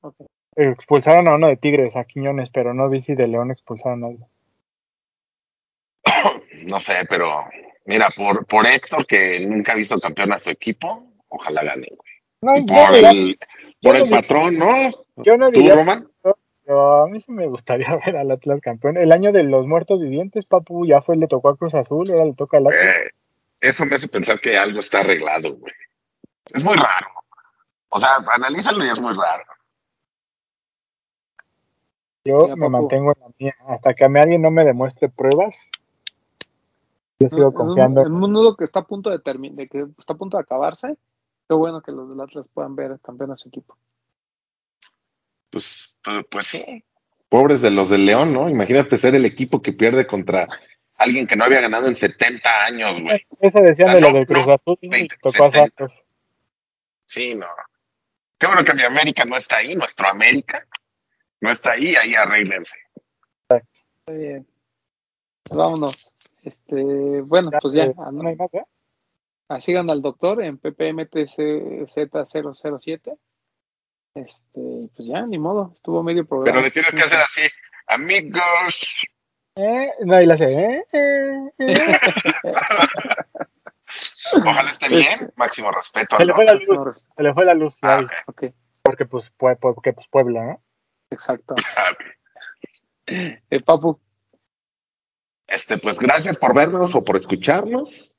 Ok. Eh, Expulsaron a uno de Tigres, a Quiñones, pero no vi si de León expulsaron a nadie. No sé, pero mira, por, por Héctor, que nunca ha visto campeón a su equipo, ojalá gane, güey. No, Y por no diría- el, yo por no el patrón, ¿no? yo no ¿Tú, diría Roman? Pero a mí sí me gustaría ver al Atlas campeón. El año de los muertos vivientes, papu, ya fue, le tocó a Cruz Azul, ahora le toca al Atlas. Eh, eso me hace pensar que algo está arreglado, güey. Es muy raro. O sea, analízalo y es muy raro. Yo me mantengo en la mía. Hasta que a mí alguien no me demuestre pruebas, yo sigo En un- confiando. En un nudo que está a punto de termi- de que está a punto de acabarse, qué bueno que los del Atlas puedan ver campeón a su equipo. Pues, pues, pues sí. Pobres de los del León, ¿no? Imagínate ser el equipo que pierde contra alguien que no había ganado en 70 años, güey. Eso decían Ah, de lo no, del Cruz no, Azul y 20, tocó a 70. Santos. Sí, no. Qué bueno que mi América no está ahí, nuestro América no está ahí, ahí arréglense. Está bien. Pues vámonos. Este, bueno, pues ya, eh, ah, no hay más, ¿eh? ah, sigan al doctor en ppmtcz007. Este, pues ya, ni modo, estuvo medio programa. Pero le tienes que hacer así, amigos. Eh, No, y la hace, ¿eh? eh, eh. Ojalá esté bien, máximo respeto. Se le fue la luz, se le fue la luz, Ah, porque pues, Pue- porque pues Puebla, ¿no? exacto. Ah. Eh, Papu, Este, pues gracias por vernos o por escucharnos.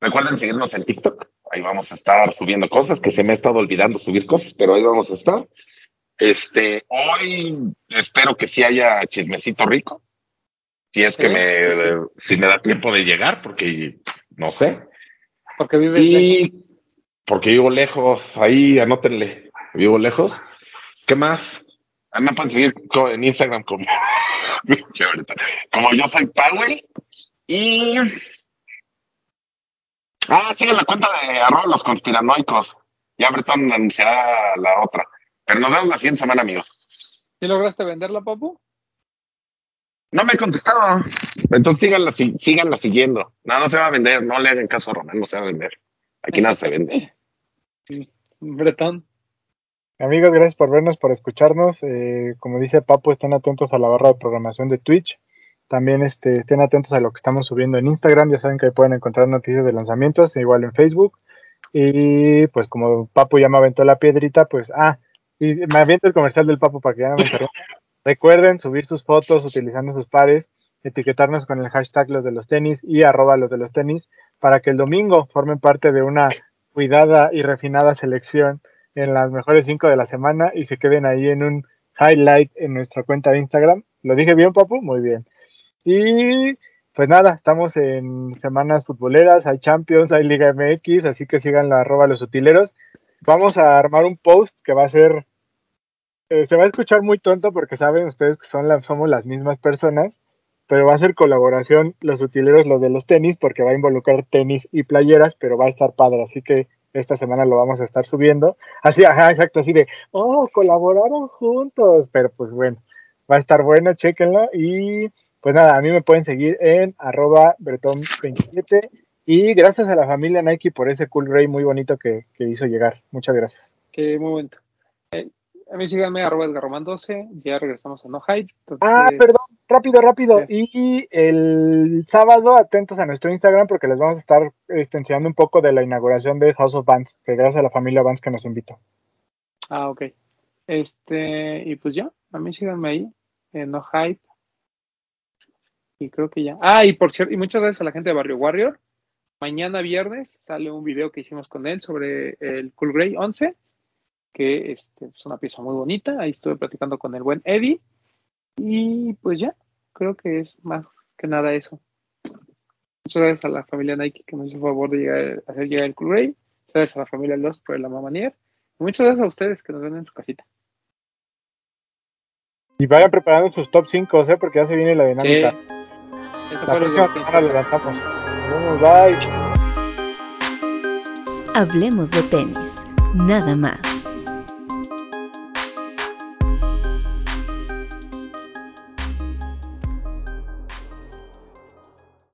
Recuerden seguirnos en TikTok. Ahí vamos a estar subiendo cosas, que se me ha estado olvidando subir cosas, pero ahí vamos a estar. Este, hoy espero que sí haya chismecito rico. Si es que Sí, me, si me da tiempo de llegar, porque no sé. Porque vives lejos. Y porque vivo lejos, ahí anótenle, vivo lejos. ¿Qué más? Ah, me pueden seguir en Instagram como, como yo soy Powell. Y ah, sigan la cuenta de arroba los conspiranoicos. Ya Breton anunciará la otra. Pero nos vemos la siguiente semana, amigos. ¿Sí lograste venderla, Papu? No me he contestado. Entonces síganla, síganla siguiendo. No, no se va a vender. No le hagan caso a Román, no se va a vender. Aquí nada se vende. Bretón. Amigos, gracias por vernos, por escucharnos. Eh, como dice Papu, estén atentos a la barra de programación de Twitch. También este, estén atentos a lo que estamos subiendo en Instagram. Ya saben que ahí pueden encontrar noticias de lanzamientos, igual en Facebook. Y pues como Papu ya me aventó la piedrita, pues, ah, y me aviento el comercial del Papu para que ya no me interrumpa. Recuerden subir sus fotos utilizando sus pares, etiquetarnos con el hashtag los de los tenis y arroba los de los tenis para que el domingo formen parte de una cuidada y refinada selección en las mejores cinco de la semana y se queden ahí en un highlight en nuestra cuenta de Instagram. ¿Lo dije bien, Papu? Muy bien. Y pues nada, estamos en semanas futboleras, hay Champions, hay Liga MX, así que sigan la arroba los. Vamos a armar un post que va a ser, eh, se va a escuchar muy tonto porque saben ustedes que son somos las mismas personas, pero va a ser colaboración los utileros, los de los tenis, porque va a involucrar tenis y playeras, pero va a estar padre, así que esta semana lo vamos a estar subiendo. Así, ajá, exacto, así de, oh, colaboraron juntos, pero pues bueno, va a estar bueno, chéquenlo y pues nada, a mí me pueden seguir en arroba bretón27 y gracias a la familia Nike por ese cool ray muy bonito que, que hizo llegar. Muchas gracias. Qué momento. A mí síganme, arroba Edgarroman 12. Ya regresamos a No Hype. Ah, perdón, rápido, rápido. Y el sábado atentos a nuestro Instagram porque les vamos a estar enseñando un poco de la inauguración de House of Bands, que gracias a la familia Bands que nos invitó. Ah, ok. Este, y pues ya, a mí síganme ahí, en No Hype. Y creo que ya. Ah, y por cierto, y muchas gracias a la gente de Barrio Warrior. Mañana viernes sale un video que hicimos con él sobre el Cool Grey 11, que este, es una pieza muy bonita. Ahí estuve platicando con el buen Eddie. Y pues ya, creo que es más que nada eso. Muchas gracias a la familia Nike que nos hizo favor de llegar, hacer llegar el Cool Grey. Muchas gracias a la familia Lost por la mamanier. Y muchas gracias a ustedes que nos ven en su casita. Y vayan preparando sus top 5, ¿eh? porque ya se viene la Sí. dinámica. Esto La próxima semana lo lanzamos. Nos vemos, bye. Hablemos de tenis, nada más.